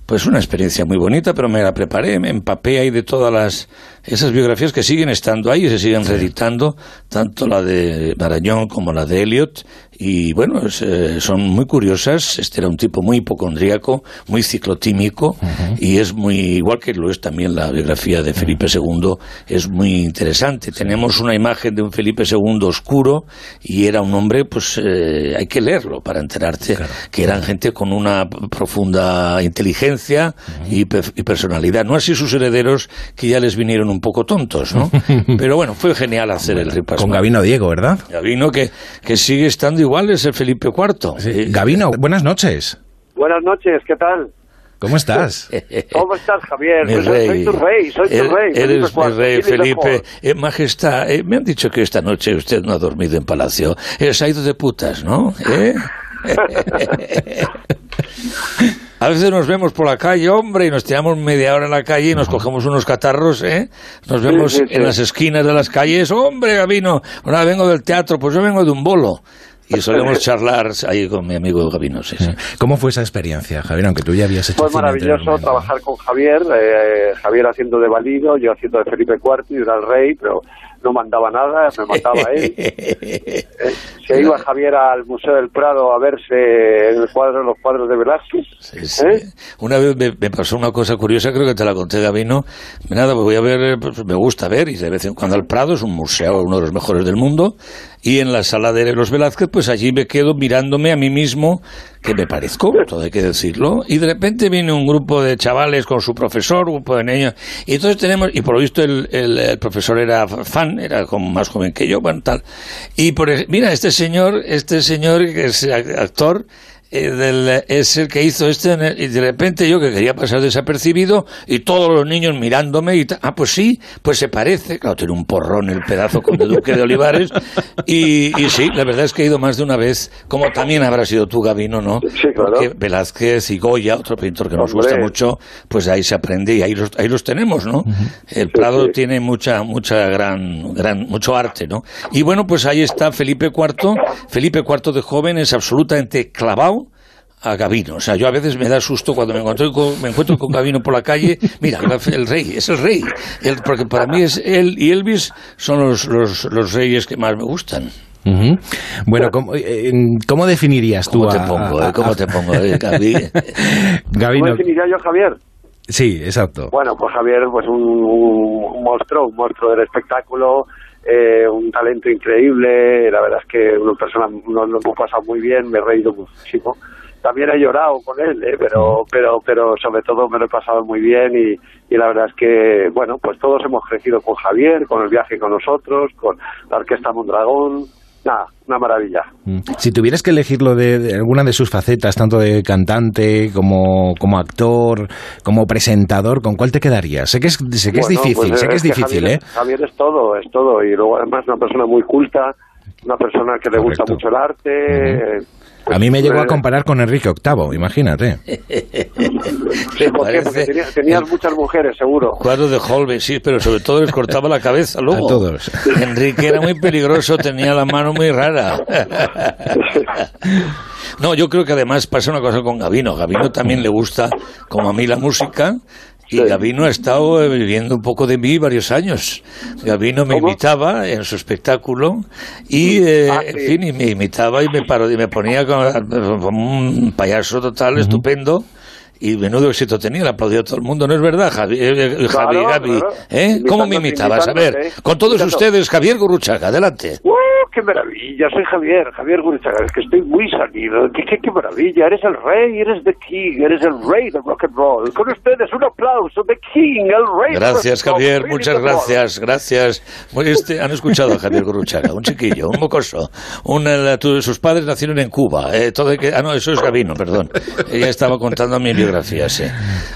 pues una experiencia muy bonita, pero me la preparé, me empapé ahí de todas las esas biografías que siguen estando ahí y se siguen reeditando, tanto la de Marañón como la de Eliot, y bueno, es, eh, son muy curiosas. Este era un tipo muy hipocondríaco, muy ciclotímico, y es muy, igual que lo es también la biografía de Felipe II, es muy interesante. Tenemos una imagen de un Felipe II oscuro, y era un hombre, pues eh, hay que leerlo para enterarte que eran gente con una profunda inteligencia y, pe- y personalidad. No así sus herederos, que ya les vinieron un poco tontos, ¿no? [laughs] Pero bueno, fue genial hacer el repaso. Con Gabino Diego, ¿verdad? Gabino, que, que sigue estando igual, es el Felipe IV. Eh, Gabino, buenas noches. Buenas noches, ¿qué tal? ¿Cómo estás? [laughs] ¿Cómo estás, Javier? Pues soy, soy tu rey, soy tu rey. Eres Felipe mi rey, ¿quién es Felipe. Eh, majestad, eh, me han dicho que esta noche usted no ha dormido en palacio. Eh, se ha ido de putas, ¿no? ¿Eh? [laughs] [laughs] A veces nos vemos por la calle, hombre, y nos tiramos media hora en la calle y nos cogemos unos catarros, ¿eh? Nos vemos sí, sí. en las esquinas de las calles, hombre, Gabino, ahora vengo del teatro, pues yo vengo de un bolo. Y [laughs] solemos charlar ahí con mi amigo Gabino, sí, sí. [laughs] ¿Cómo fue esa experiencia, Javier? Aunque tú ya habías hecho Fue maravilloso trabajar con Javier, eh, Javier haciendo de valido, yo haciendo de Felipe IV y era el rey, pero no mandaba nada, me mandaba él. [laughs] Eh, se iba Javier al Museo del Prado a verse en el cuadro, los cuadros de Velázquez. ¿eh? Una vez me, me pasó una cosa curiosa, creo que te la conté, Gabino. Nada, pues voy a ver, pues me gusta ver, y de vez en cuando al Prado, es un museo, uno de los mejores del mundo, y en la sala de los Velázquez, pues allí me quedo mirándome a mí mismo, que me parezco, todo hay que decirlo, y de repente viene un grupo de chavales con su profesor, un grupo de niños, y entonces tenemos, y por lo visto el, el- profesor era fan, era como más joven que yo, bueno, tal, y por, ej- mira, este señor, este señor que es actor, del- es el que hizo este el- y de repente yo que quería pasar desapercibido y todos los niños mirándome y ah pues sí pues se parece. Claro tiene un porrón el pedazo con de Duque de Olivares. Y, y sí la verdad es que he ido más de una vez como también habrá sido tú Gabino no Sí, claro. porque Velázquez y Goya otro pintor que nos Hombre. gusta mucho pues ahí se aprende y ahí los, ahí los tenemos no el Prado tiene mucha mucha gran gran mucho arte no y bueno pues ahí está Felipe IV Felipe IV de joven es absolutamente clavado a Gabino. O sea, yo a veces me da susto cuando me encuentro con, me encuentro con Gabino por la calle. Mira, el rey, es el rey. El- porque para mí es él y Elvis son los, los, los reyes que más me gustan. Bueno, ¿cómo, eh, ¿cómo definirías tú ¿Cómo te a- pongo, a- eh? ¿Cómo a- te pongo, eh, [laughs] ¿Cómo definiría yo, Javier? sí, exacto. Bueno, pues Javier, pues un, un monstruo, un monstruo del espectáculo, eh, un talento increíble, la verdad es que una persona nos lo hemos pasado muy bien, me he reído muchísimo, también he llorado con él, ¿eh? pero, pero, pero sobre todo me lo he pasado muy bien y, y la verdad es que, bueno, pues todos hemos crecido con Javier, con el viaje con nosotros, con la Orquesta Mondragón, nada, una maravilla. Mm. Si tuvieras que elegirlo de, de alguna de sus facetas, tanto de cantante como, como actor, como presentador, ¿con cuál te quedarías? Sé que es, sé que es Bueno, difícil, pues, sé que es difícil, Javier, ¿eh? Javier es todo, es todo. Y luego además una persona muy culta, una persona que le gusta mucho el arte. A mí me llegó a comparar con Enrique VIII, imagínate. Sí, ¿por qué? Porque tenía- tenías muchas mujeres, seguro. Cuadro de Holbein, sí, pero sobre todo les cortaba la cabeza luego. A todos. Enrique era muy peligroso, tenía la mano muy rara. No, yo creo que además pasa una cosa con Gavino. Gavino también le gusta, como a mí, la música. Y Gavino ha estado eh, viviendo un poco de mí varios años. Gavino me imitaba en su espectáculo y, eh, Ah, en fin, y me imitaba y me, paro, y me ponía como, como un payaso total, estupendo. Y menudo éxito tenía, le aplaudió a todo el mundo, ¿no es verdad, Javi, eh, eh, Javi, Claro. ¿Eh? ¿Cómo me imitabas? A ver, imitándote. con todos Imitando. ustedes, Javier Gurruchaga, adelante. ¡Uh, qué maravilla! Soy Javier, Javier Gurichaga. Es que estoy muy salido. ¡Qué, qué, qué maravilla! Eres el rey, eres the king, eres el rey del rock and roll. Con ustedes un aplauso, the king, el rey del Gracias, rock roll, Javier, rey muchas del rock. gracias, gracias. Bueno, este, han escuchado a Javier Gurruchaga, un chiquillo, un mocoso. Un, eh, sus padres nacieron en Cuba. eh, todo que, ah, no, eso es Gavino, perdón. Ella estaba contando mi biografía, sí.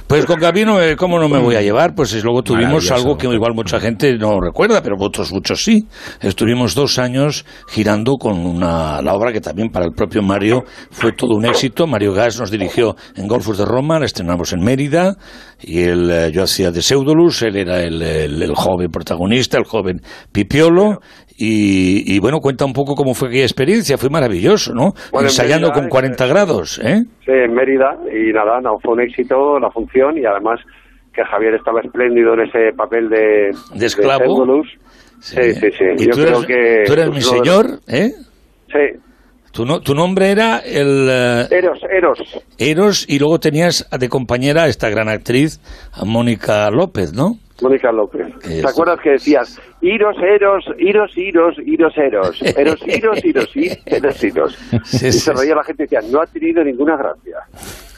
Pues con Gavino, eh, ¿cómo no me voy a llevar? Pues es- luego tuvimos algo que igual mucha gente no recuerda, pero otros muchos sí. Estuvimos dos años girando con una, la obra que también para el propio Mario fue todo un éxito. Mario Gas nos dirigió en Golfos de Roma, la estrenamos en Mérida, y él, eh, yo hacía de Pseudolus, él era el, el- el joven protagonista, el joven Pipiolo, y, y bueno, cuenta un poco cómo fue aquella experiencia, fue maravilloso, ¿no? Bueno, Ensayando Mérida, con 40 grados, ¿eh? Sí, en Mérida. Y nada, no, fue un éxito la función y además que Javier estaba espléndido en ese papel de... De esclavo. Pseudolus. Sí, sí, sí. Y Yo tú creo eres, que... tú eres pues, mi de- señor, ¿eh? Sí. Tu, no- tu nombre era el... eh, Eros, Eros. Eros, y luego tenías de compañera a esta gran actriz, a Mónica López, ¿no? Mónica López. ¿Te acuerdas que decías iros, eros, iros, iros, iros, eros? Eros, iros, iros, iros. Sí, y se reía la gente y decía, no ha tenido ninguna gracia.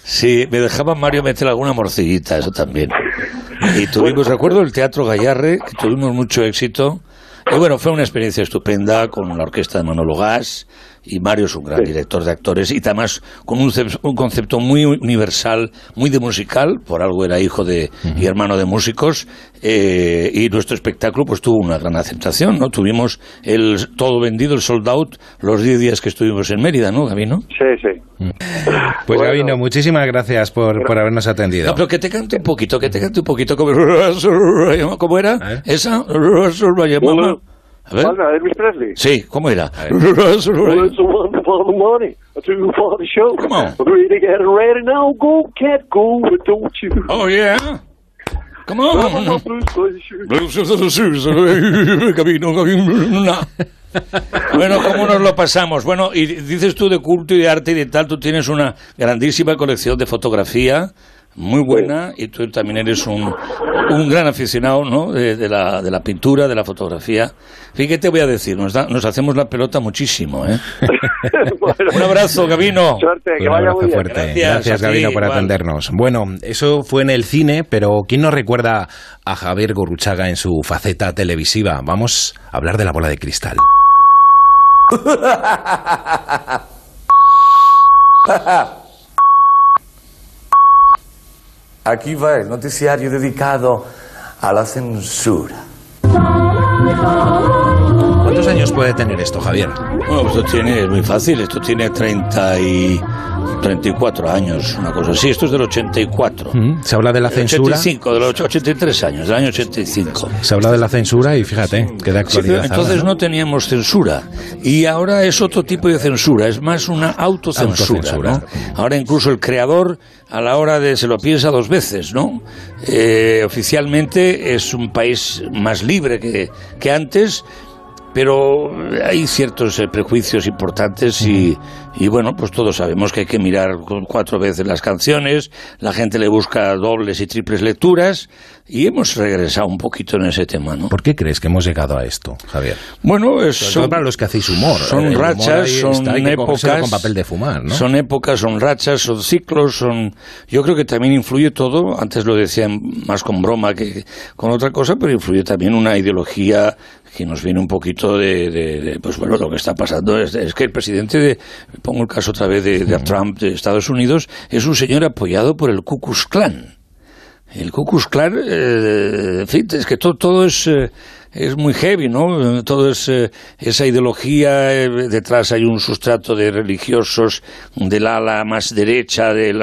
Sí, me dejaba Mario meter alguna morcillita, eso también. Y tuvimos, recuerdo, el Teatro Gallarre, que tuvimos mucho éxito. Y bueno, fue una experiencia estupenda con la orquesta de Manolo Gas. Y Mario es un gran director de actores y además con un, un concepto muy universal, muy de musical, por algo era hijo de y hermano de músicos, eh, y nuestro espectáculo pues tuvo una gran aceptación, ¿no? Tuvimos el todo vendido, el sold out, los 10 días que estuvimos en Mérida, ¿no, Gabino? Sí, sí. Pues Gabino, muchísimas gracias por, por habernos atendido. No, pero que te cante un poquito, que te cante un poquito como... [laughs] ¿Cómo era? ¿Esa? [laughs] A ver. ¿Cuál? ¿La de Elvis Presley? Sí, ¿cómo era? It's a one for the money, a two for the show. Come on. Get ready now, go, cat, go, but don't you? Oh, yeah. Come on. [laughs] Camino, camino. Bueno, ¿cómo nos lo pasamos? Bueno, y dices tú de culto y de arte y de tal, tú tienes una grandísima colección de fotografía, muy buena, y tú también eres un, un gran aficionado, ¿no? De, de la, de la pintura, de la fotografía. Fíjate, te voy a decir, nos, da- nos hacemos la pelota muchísimo, ¿eh? [laughs] un abrazo, Gabino. Suerte, Un abrazo fuerte. Gracias, ti, Gabino, por igual. atendernos. Bueno, eso fue en el cine, pero ¿quién nos recuerda a Javier Gorruchaga en su faceta televisiva? Vamos a hablar de la bola de cristal. [laughs] Aquí va el noticiario dedicado a la censura. ¿Cuántos años puede tener esto, Javier? Bueno, pues esto tiene, es muy fácil, esto tiene 30 y 34 años, una cosa así. Esto es del 84. Mm, Se habla de la censura. 85, de los 83 años, del año 85. Se habla de la censura y fíjate, que de Sí, actualidad. entonces ahora, no teníamos censura y ahora es otro tipo de censura, es más una autocensura. Autocensura. ¿no? Ahora incluso el creador a la hora de se lo piensa dos veces, ¿no? Eh, oficialmente es un país más libre que, que antes. Pero hay ciertos eh, prejuicios importantes y, y, bueno, pues todos sabemos que hay que mirar cuatro veces las canciones, la gente le busca dobles y triples lecturas y hemos regresado un poquito en ese tema, ¿no? ¿Por qué crees que hemos llegado a esto, Javier? Bueno, es, son para los que hacéis humor. Son El humor rachas, ahí son está, épocas. cogérselo con papel de fumar, ¿no? Son épocas, son rachas, son ciclos, son. Yo creo que también influye todo. Antes lo decían más con broma que con otra cosa, pero influye también una ideología que nos viene un poquito de, de- de, pues bueno, lo que está pasando es, es que el presidente de, pongo el caso otra vez de, de Trump de Estados Unidos, es un señor apoyado por el Ku Klux Klan. El Ku Klux Klan, eh, en fin, es que todo, todo es, eh, es muy heavy, ¿no? Todo es esa ideología, eh, detrás hay un sustrato de religiosos del ala más derecha de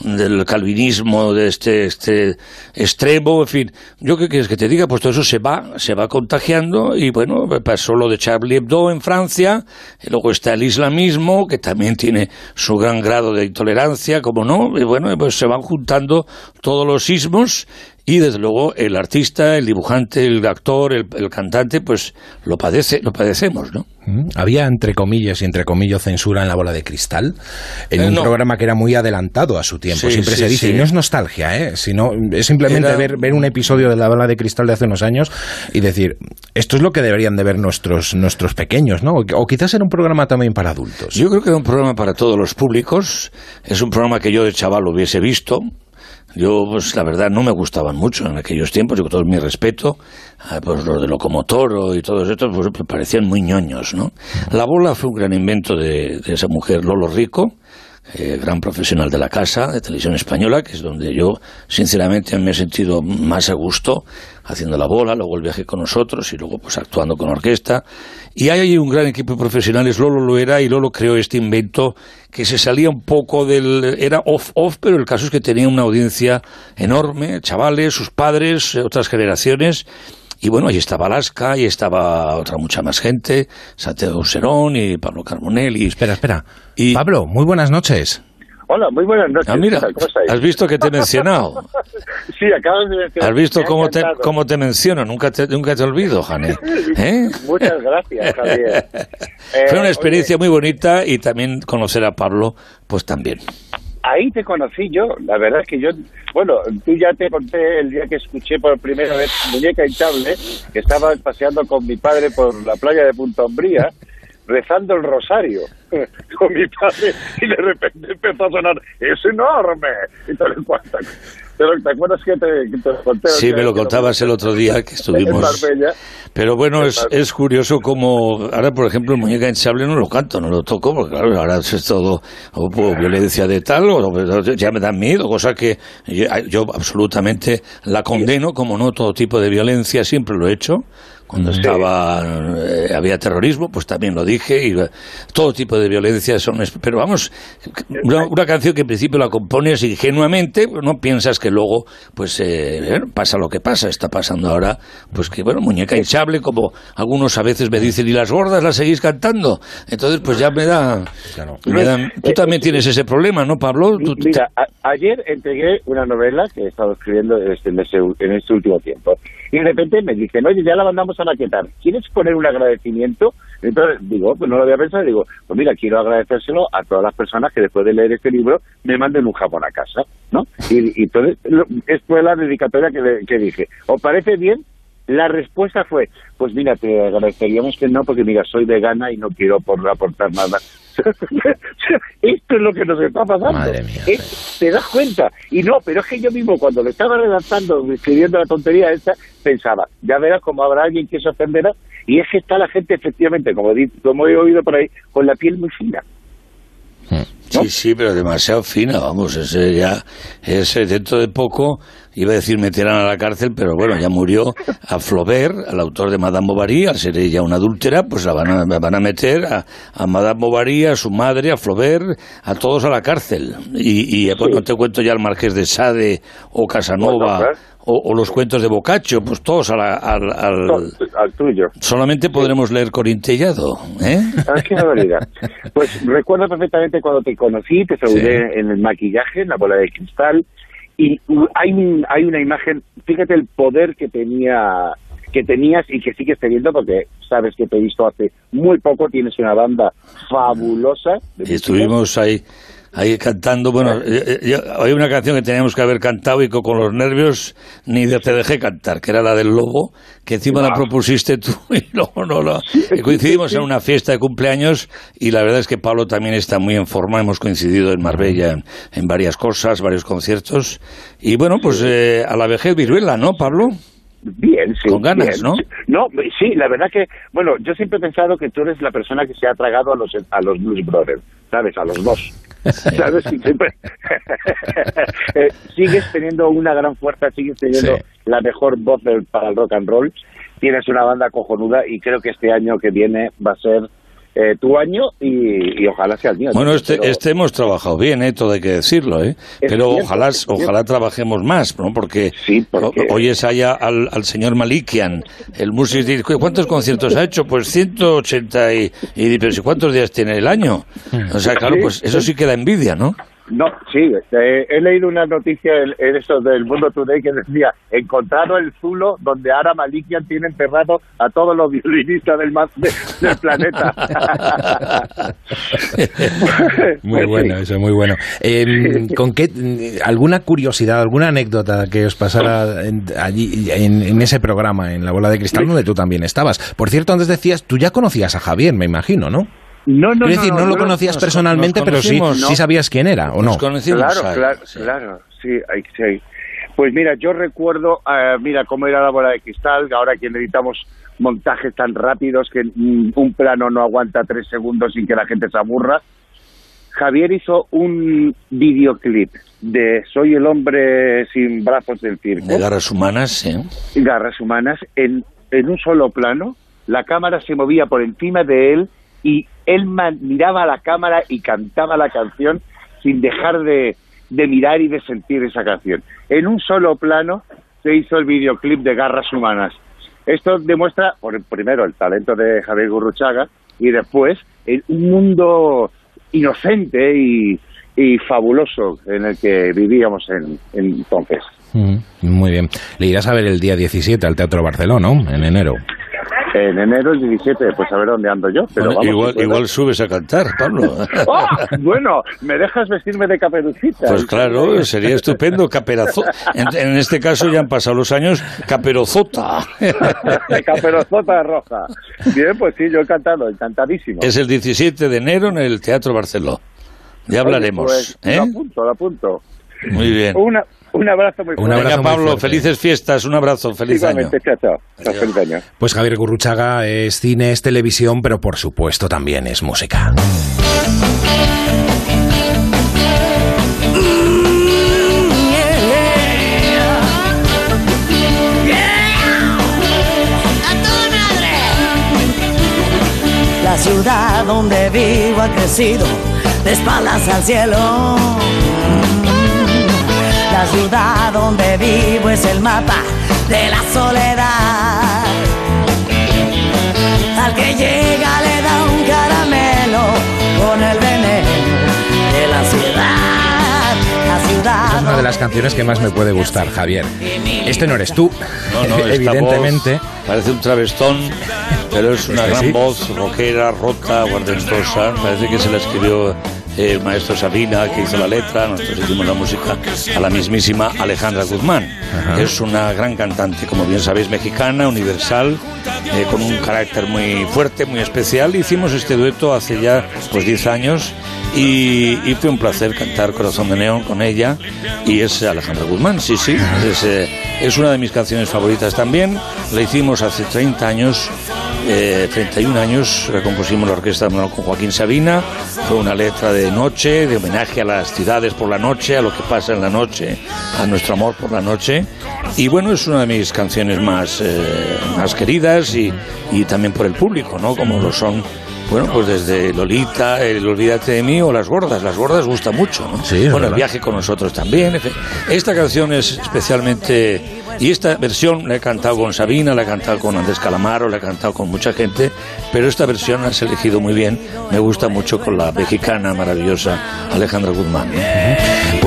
del calvinismo, de este, este extremo, en fin. Yo qué quieres que te diga, pues todo eso se va, se va contagiando y bueno, pasó lo de Charlie Hebdo en Francia, y luego está el islamismo, que también tiene su gran grado de intolerancia, como no, y bueno, pues se van juntando todos los sismos y desde luego el artista, el dibujante, el actor, el, el cantante, pues lo padece, lo padecemos, ¿no? Mm. Había entre comillas y entre comillas censura en la bola de cristal, en Eh, un no. programa que era muy adelantado a su tiempo. Sí, Siempre sí, se dice, sí. y no es nostalgia, ¿eh? sino es simplemente Era- ver, ver un episodio de la bola de cristal de hace unos años y decir, esto es lo que deberían de ver nuestros, nuestros pequeños, ¿no? O quizás era un programa también para adultos. Yo creo que era un programa para todos los públicos. Es un programa que yo de chaval hubiese visto. Yo, pues la verdad, no me gustaban mucho en aquellos tiempos, yo con todo mi respeto, ah, pues los de Locomotoro y todos estos, pues parecían muy ñoños, ¿no? La bola fue un gran invento de, de esa mujer, Lolo Rico, eh, gran profesional de la casa, de televisión española, que es donde yo, sinceramente, me he sentido más a gusto haciendo la bola, luego el viaje con nosotros y luego pues actuando con orquesta. Y hay un gran equipo de profesionales, Lolo lo era y Lolo creó este invento que se salía un poco del... era off-off, pero el caso es que tenía una audiencia enorme, chavales, sus padres, eh, otras generaciones. Y bueno, ahí estaba Alaska, y estaba otra mucha más gente, Santiago Serón y Pablo Carbonell y... Espera, espera. Pablo, muy buenas noches. Hola, muy buenas noches. Ah, mira, has visto que te he mencionado. [laughs] Sí, acabas de mencionar. ¿Has visto cómo te, cómo te menciono? Nunca te, nunca te olvido, Jane. [laughs] ¿Eh? Muchas gracias, Javier. [laughs] Eh, Fue una experiencia muy bonita y también conocer a Pablo, pues también. Ahí te conocí yo, la verdad es que yo, bueno, tú ya te conté el día que escuché por primera vez Muñeca Hinchable, que estaba paseando con mi padre por la playa de Punta Umbría, rezando el rosario [laughs] con mi padre, y de repente empezó a sonar, ¡es enorme! Y te lo cuento. Pero, ¿Te acuerdas que te, que conté? Sí, me lo Que contabas el otro día que estuvimos. Pero bueno, es, es curioso como ahora, por ejemplo, el muñeca hinchable no lo canto, no lo toco, porque claro, ahora es todo o, violencia de tal, o, ya me da miedo, cosa que yo, yo absolutamente la condeno, como no todo tipo de violencia, siempre lo he hecho. Cuando estaba eh, había terrorismo, pues también lo dije, y eh, todo tipo de violencia son... Pero vamos, una, una canción que en principio la compones ingenuamente, pues no piensas que luego pues eh, eh, pasa lo que pasa, está pasando ahora, pues que bueno, muñeca hinchable, como algunos a veces me dicen, ¿y las gordas las seguís cantando? Entonces pues ya me da... me da- tú también tienes ese problema, ¿no, Pablo? Tú- tú- Mira, a- ayer entregué una novela que he estado escribiendo este- en, ese- en este último tiempo. Y de repente me dicen, oye, ya la mandamos a maquetar. ¿Quieres poner un agradecimiento? Entonces digo, pues no lo había pensado. Digo, pues mira, quiero agradecérselo a todas las personas que después de leer este libro me manden un jabón a casa, ¿no? Y, y entonces, lo- es la dedicatoria que, que dije. ¿Os parece bien? La respuesta fue, pues mira, te agradeceríamos que no, porque mira, soy vegana y no quiero por aportar nada. [laughs] Esto es lo que nos está pasando. Madre mía. Es- ¿Te das cuenta? Y no, pero es que yo mismo cuando lo estaba redactando, escribiendo la tontería esta, pensaba, ya verás cómo habrá alguien que se ofenderá. Y es que está la gente, efectivamente, como, di- como he oído por ahí, con la piel muy fina. Sí, sí, pero demasiado fina, vamos, ese ya, ese dentro de poco, iba a decir meterán a la cárcel, pero bueno, ya murió a Flaubert, al autor de Madame Bovary, al ser ella una adúltera, pues la van a, van a meter a, a Madame Bovary, a su madre, a Flaubert, a todos a la cárcel. Y, y pues, no te cuento ya el Marqués de Sade o Casanova. Bueno, o, o los cuentos de Boccaccio, pues todos a la- al, al- Al tuyo. Solamente podremos leer Corintellado, ¿eh? ¿Sabes qué barbaridad? Pues recuerdo perfectamente cuando te conocí, te saludé en el maquillaje, en la bola de cristal, y hay, hay una imagen, fíjate el poder que tenía que tenías y que sigues teniendo porque sabes que te he visto hace muy poco, tienes una banda fabulosa. Y estuvimos ahí ahí cantando. Bueno, eh, eh, hay una canción que teníamos que haber cantado y que con los nervios ni te dejé cantar, que era la del lobo, que encima la propusiste tú [laughs] y luego no la. Coincidimos en una fiesta de cumpleaños y la verdad es que Pablo también está muy en forma. Hemos coincidido en Marbella en, varias cosas, varios conciertos. Y bueno, pues eh, a la vejez viruela, ¿no, Pablo? Bien, sí. Con ganas, ¿no? No, sí, la verdad que, bueno, yo siempre he pensado que tú eres la persona que se ha tragado a los, a los Blues Brothers, ¿sabes? A los dos. ¿Sabes? [laughs] Eh, sigues teniendo una gran fuerza, sigues teniendo la mejor voz para el rock and roll. Tienes una banda cojonuda y creo que este año que viene va a ser eh, tu año y, ojalá sea el mío. Bueno, este, este hemos trabajado bien, ¿eh? todo hay que decirlo, ¿eh? pero ojalá, ojalá trabajemos más, ¿no? porque, oyes allá al, al, señor Malikian, el músico, ¿cuántos conciertos ha hecho? Pues 180 y, y pero ¿cuántos días tiene el año? O sea, claro, pues eso sí que da envidia, ¿no? No, sí, eh, he leído una noticia en, eso del Mundo Today que decía, encontraron el Zulo donde Ara Malikian tiene enterrado a todos los violinistas del, del planeta. [laughs] muy bueno, eso, muy bueno. Em, ¿Con qué, alguna curiosidad, alguna anécdota que os pasara allí, en, ese programa, en La Bola de Cristal, donde tú también estabas? Por cierto, antes decías, tú ya conocías a Javier, me imagino, ¿no? No, no, decir, no, lo conocías personalmente, pero sí, sí sabías quién era, ¿o no? claro, claro, claro, sí, sí. Pues mira, yo recuerdo, uh, mira, cómo era la bola de cristal, ahora que necesitamos montajes tan rápidos que mm, un plano no aguanta tres segundos sin que la gente se aburra. Javier hizo un videoclip de Soy el hombre sin brazos del circo. De garras humanas, sí. Garras humanas, en, en un solo plano. La cámara se movía por encima de él y él miraba a la cámara y cantaba la canción sin dejar de, mirar y de sentir esa canción. En un solo plano se hizo el videoclip de Garras Humanas. Esto demuestra, por, primero, el talento de Javier Gurruchaga y después un mundo inocente y, fabuloso en el que vivíamos en, entonces. Mm, muy bien. Le irás a ver el día 17 al Teatro Barcelona. En enero. En enero el 17, pues a ver dónde ando yo. Pero igual, igual subes a cantar, Pablo. [laughs] ¡Oh! Bueno, ¿me dejas vestirme de caperucita? Pues claro, sería estupendo. Caperazo... En, este caso ya han pasado los años. Caperozota. [laughs] Caperozota roja. Bien, pues sí, yo he cantado, encantadísimo. Es el 17 de enero en el Teatro Barceló. Ya hablaremos. Pues, ¿eh? Lo apunto, lo apunto. Muy bien. Una, un abrazo muy fuerte. Venga, Pablo, felices fiestas, un abrazo, feliz año. Feliz año. Pues Javier Gurruchaga es cine, es televisión, pero por supuesto también es música. La ciudad donde vivo ha crecido de espaldas al cielo la ciudad donde vivo es el mapa de la soledad. Al que llega le da un caramelo con el veneno de la ciudad. La ciudad. Es una de las canciones que más me puede gustar, Javier. Este no eres tú, no, no, evidentemente. Parece un travestón, pero es una gran voz rockera, rota, guardentosa. Parece que se la escribió el maestro Sabina, que hizo la letra, nosotros hicimos la música, a la mismísima Alejandra Guzmán. Es una gran cantante, como bien sabéis, mexicana, universal, eh, con un carácter muy fuerte, muy especial. Hicimos este dueto hace ya pues 10 años y, fue un placer cantar Corazón de Neón con ella y es Alejandra Guzmán, sí, sí, es, eh, es una de mis canciones favoritas también. La hicimos hace 30 años eh, 31 años recompusimos la orquesta con Joaquín Sabina. Fue una letra de noche, de homenaje a las ciudades por la noche, a lo que pasa en la noche, a nuestro amor por la noche. Y bueno, es una de mis canciones más, eh, más queridas y, y también por el público, ¿no? Como lo son bueno, pues desde Lolita, el Olvídate de mí o Las Gordas. Las Gordas gusta mucho, ¿no? Sí, bueno, el viaje con nosotros también. Esta canción es especialmente Y esta versión la he cantado con Sabina, la he cantado con Andrés Calamaro, la he cantado con mucha gente, pero esta versión la has elegido muy bien. Me gusta mucho con la mexicana maravillosa Alejandra Guzmán.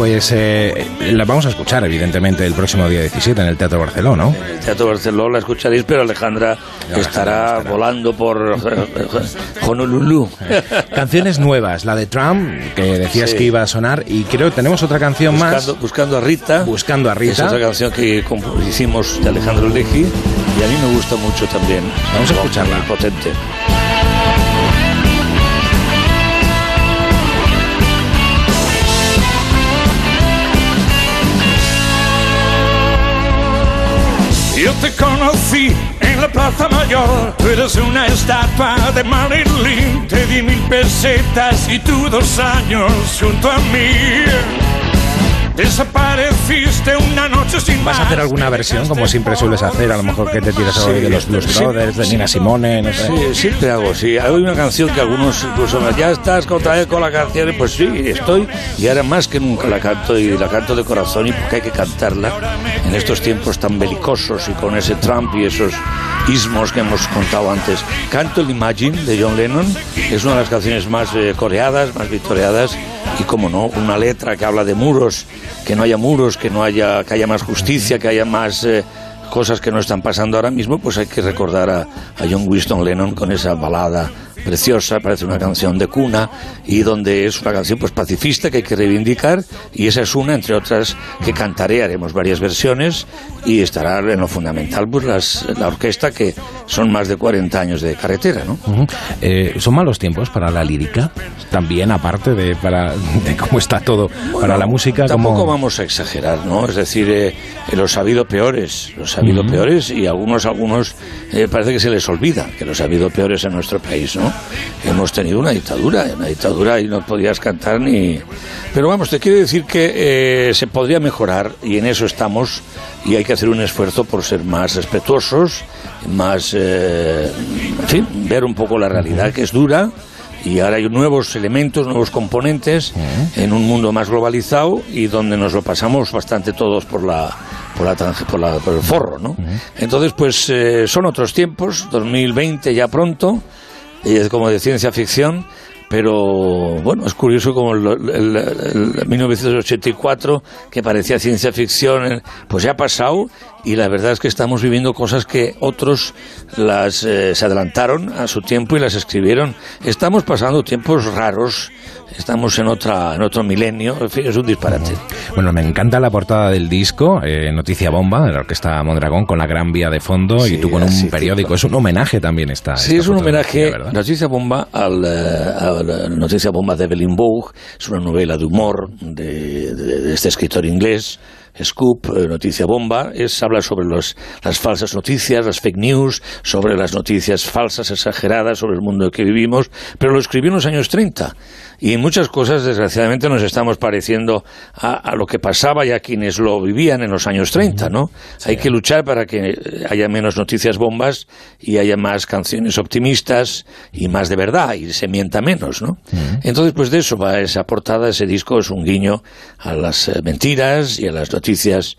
Pues eh, la vamos a escuchar, evidentemente, el próximo día 17 en el Teatro Barcelona, ¿no? En el Teatro Barcelona la escucharéis, pero Alejandra estará volando por Honolulu. [laughs] Canciones nuevas, la de Trump, que decías Sí. que iba a sonar, y creo que tenemos otra canción más. Buscando, a Rita. Buscando a Rita. Es otra canción que hicimos de Alejandro Leji y a mí me gusta mucho también. Vamos a Muy escucharla. potente. Yo te conocí en la Plaza Mayor, tú eres una estatua de Marilyn, te di mil pesetas y tú dos años junto a mí. Desapareciste una noche sin ¿Vas a hacer alguna versión, como siempre sueles hacer? A lo mejor que te tiras hoy de los Blues sí. Brothers, de Nina Simone, no sé. Sí, siempre hago, sí. Hay una canción que algunos incluso me ya estás otra vez con la canción, pues sí, estoy, y ahora más que nunca la canto, y la canto de corazón, y porque hay que cantarla en estos tiempos tan belicosos y con ese Trump y esos ismos que hemos contado antes. Canto el Imagine de John Lennon, es una de las canciones más eh, coreadas, más victoriadas, y como no, una letra que habla de muros, que no haya muros, que no haya, que haya más justicia, que haya más eh, cosas que no están pasando ahora mismo, pues hay que recordar a, a John Winston Lennon con esa balada preciosa, parece una canción de cuna y donde es una canción pues pacifista que hay que reivindicar y esa es una entre otras que cantaré, haremos varias versiones y estará en lo fundamental pues las, la orquesta que son más de 40 años de carretera, ¿no? Eh, ¿Son malos tiempos para la lírica? También, aparte de, para, de cómo está todo para la música. Tampoco como... vamos a exagerar, ¿no? Es decir, eh, eh, los ha habido peores, los ha habido peores y algunos, algunos eh, parece que se les olvida que los ha habido peores en nuestro país, ¿no? Hemos tenido una dictadura, una dictadura y no podías cantar ni... Pero vamos, te quiero decir que eh, se podría mejorar y en eso estamos y hay que hacer un esfuerzo por ser más respetuosos, más, eh, en fin, ver un poco la realidad que es dura y ahora hay nuevos elementos, nuevos componentes en un mundo más globalizado y donde nos lo pasamos bastante todos por la por la, tanje- por, la- por el forro, ¿no? Entonces, pues eh, son otros tiempos, 2020 ya pronto, y es como de ciencia ficción, pero bueno, es curioso como el, el- el 1984, que parecía ciencia ficción, eh, pues ya ha pasado y la verdad es que estamos viviendo cosas que otros las eh, se adelantaron a su tiempo y las escribieron. Estamos pasando tiempos raros, estamos en otra en otro milenio, en fin, es un disparate. Bueno, me encanta la portada del disco, eh, Noticia Bomba, de la Orquesta Mondragón, con la Gran Vía de fondo y tú con un periódico. Es un homenaje también esta. Sí, esta es un homenaje, ¿verdad? Noticia Bomba, al, eh, a la Noticia Bomba de Evelyn Bough, es una novela de humor de, de- de este escritor inglés, Scoop, eh, Noticia Bomba, es, habla sobre los, las falsas noticias, las fake news, sobre las noticias falsas, exageradas, sobre el mundo en que vivimos, pero lo escribió en los años 30. Y en muchas cosas, desgraciadamente, nos estamos pareciendo a, a lo que pasaba y a quienes lo vivían en los años 30, ¿no? Hay que luchar para que haya menos noticias bombas y haya más canciones optimistas y más de verdad y se mienta menos, ¿no? Entonces, pues de eso va esa portada, ese disco es un guiño a las eh, mentiras y a las noticias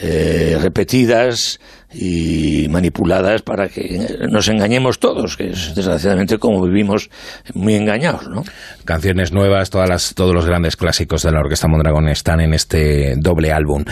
eh, repetidas y manipuladas para que nos engañemos todos, que es desgraciadamente como vivimos muy engañados, ¿no? Canciones nuevas, todas las, todos los grandes clásicos de la Orquesta Mondragón están en este doble álbum.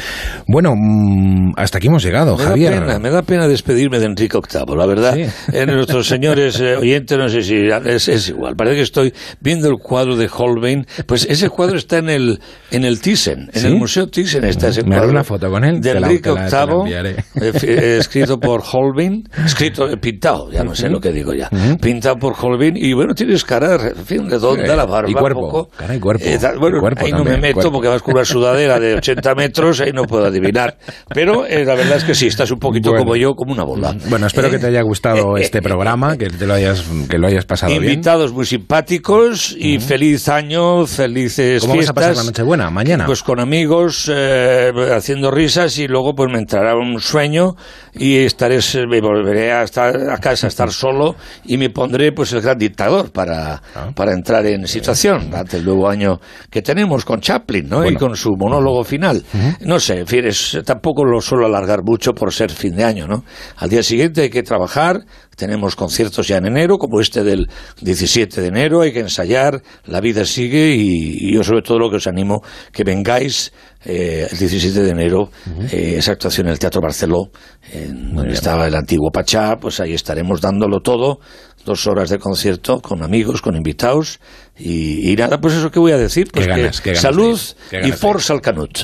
Bueno, mm, hasta aquí hemos llegado, Me da, Javier. pena, me da pena despedirme de Enrique VIII, la verdad. Eh, nuestros señores eh, oyentes, no sé si es, es igual. Parece que estoy viendo el cuadro de Holbein. Pues ese cuadro está en el, en el Thyssen, en ¿Sí? el Museo Thyssen está ese Me haré cuadro. una foto con él, De Enrique VIII. Eh, eh, escrito por Holbein, escrito, eh, pintado, ya no sé Ujú. lo que digo ya. Pintado por Holbein, y bueno, tienes cara, en fin, redonda, Eh, la barba. y cuerpo, poco. cara y cuerpo. Eh, bueno, Y cuerpo ahí no me también, meto cuerpo. porque vas con una sudadera de 80 [laughs] metros, ahí no puedo adivinar. Pero eh, la verdad es que sí, estás un poquito Bueno. como yo, como una bola. Bueno, espero que te haya gustado este programa, que te lo hayas, que lo hayas pasado bien. Invitados muy simpáticos y feliz año, felices ¿Cómo vas a fiestas. pasar la Nochebuena? Mañana. Pues con amigos, eh, haciendo risas y luego pues me entrará un sueño y estaré, me volveré a, estar a casa a estar solo y me pondré pues el gran dictador para, para entrar en situación ante el nuevo año que tenemos con Chaplin ¿no? y con su monólogo final. No sé, en fin, es, tampoco lo suelo alargar mucho por ser fin de año. ¿no? Al día siguiente hay que trabajar, tenemos conciertos ya en enero, como este del 17 de enero, hay que ensayar, la vida sigue y, y yo sobre todo lo que os animo que vengáis eh, el 17 de enero, eh, esa actuación en el Teatro Barceló, en donde estaba el antiguo Pachá, pues ahí estaremos dándolo todo, dos horas de concierto con amigos, con invitados, y, y nada, pues eso que voy a decir, pues Qué que ganas, qué ganas salud qué y ganas de forza al canut.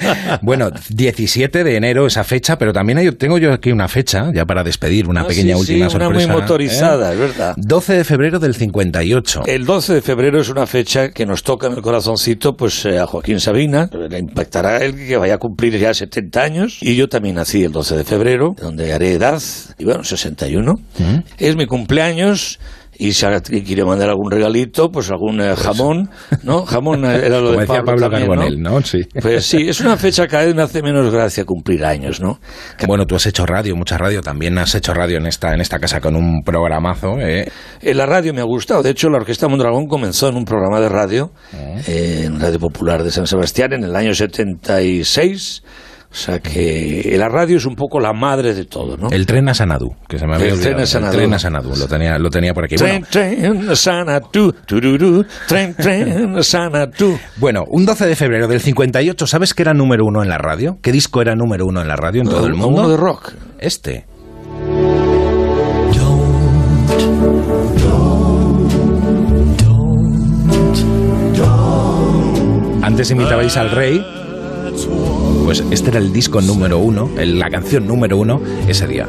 [laughs] bueno, 17 de enero esa fecha, pero también hay- tengo yo aquí una fecha, ya para despedir, una Ah, pequeña sí, sí, última una sorpresa. muy motorizada, ¿eh? es verdad. 12 de febrero del 58. El 12 de febrero es una fecha que nos toca en el corazoncito pues eh, a Joaquín Sabina, le impactará él que vaya a cumplir ya 70 años y yo también nací el 12 de febrero, donde haré edad, y bueno, 61. Es mi cumpleaños y si quiere mandar algún regalito, pues algún eh, jamón, ¿no? [laughs] Jamón eh, era lo Como de decía Pablo, Pablo también, Carbonell, ¿no? Sí. Pues sí, es una fecha que cada vez me hace menos gracia cumplir años, ¿no? Bueno, tú has hecho radio, mucha radio, también has hecho radio en esta, en esta casa con un programazo. ¿eh? En la radio me ha gustado. De hecho, la Orquesta Mondragón comenzó en un programa de radio, eh, en Radio Popular de San Sebastián, en el año 76. O sea que la radio es un poco la madre de todo, ¿no? El tren a Sanadú, que se me había El olvidado. tren a Sanadú. El tren a Sanadú, lo tenía, lo tenía por aquí. Tren, Bueno, tren, sana tú, tururú, tren, tren, sana tú. Bueno, un 12 de febrero del 58, ¿sabes qué era número uno en la radio? ¿Qué disco era número uno en la radio en todo el uno mundo? de rock. Este. Antes imitabais al rey. Pues este era el disco número uno, el- la canción número uno ese día.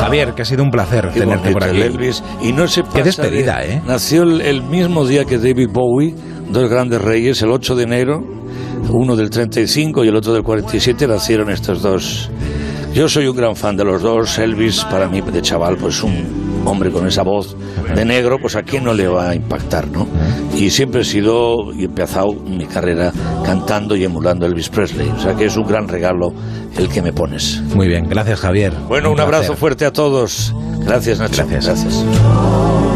Javier, que ha sido un placer Qué tenerte por aquí. el Elvis. Y no se pasa Qué despedida, de- ¿eh? Nació el, el mismo día que David Bowie, dos grandes reyes, el 8 de enero, uno del 35 y el otro del 47, nacieron estos dos. Yo soy un gran fan de los dos. Elvis, para mí, de chaval, pues un hombre con esa voz de negro, pues a quién no le va a impactar, ¿no? Y siempre he sido y he empezado mi carrera cantando y emulando a Elvis Presley. O sea que es un gran regalo el que me pones. Muy bien, gracias Javier. Bueno, un, placer. abrazo fuerte a todos. Gracias, Nacho. Gracias. For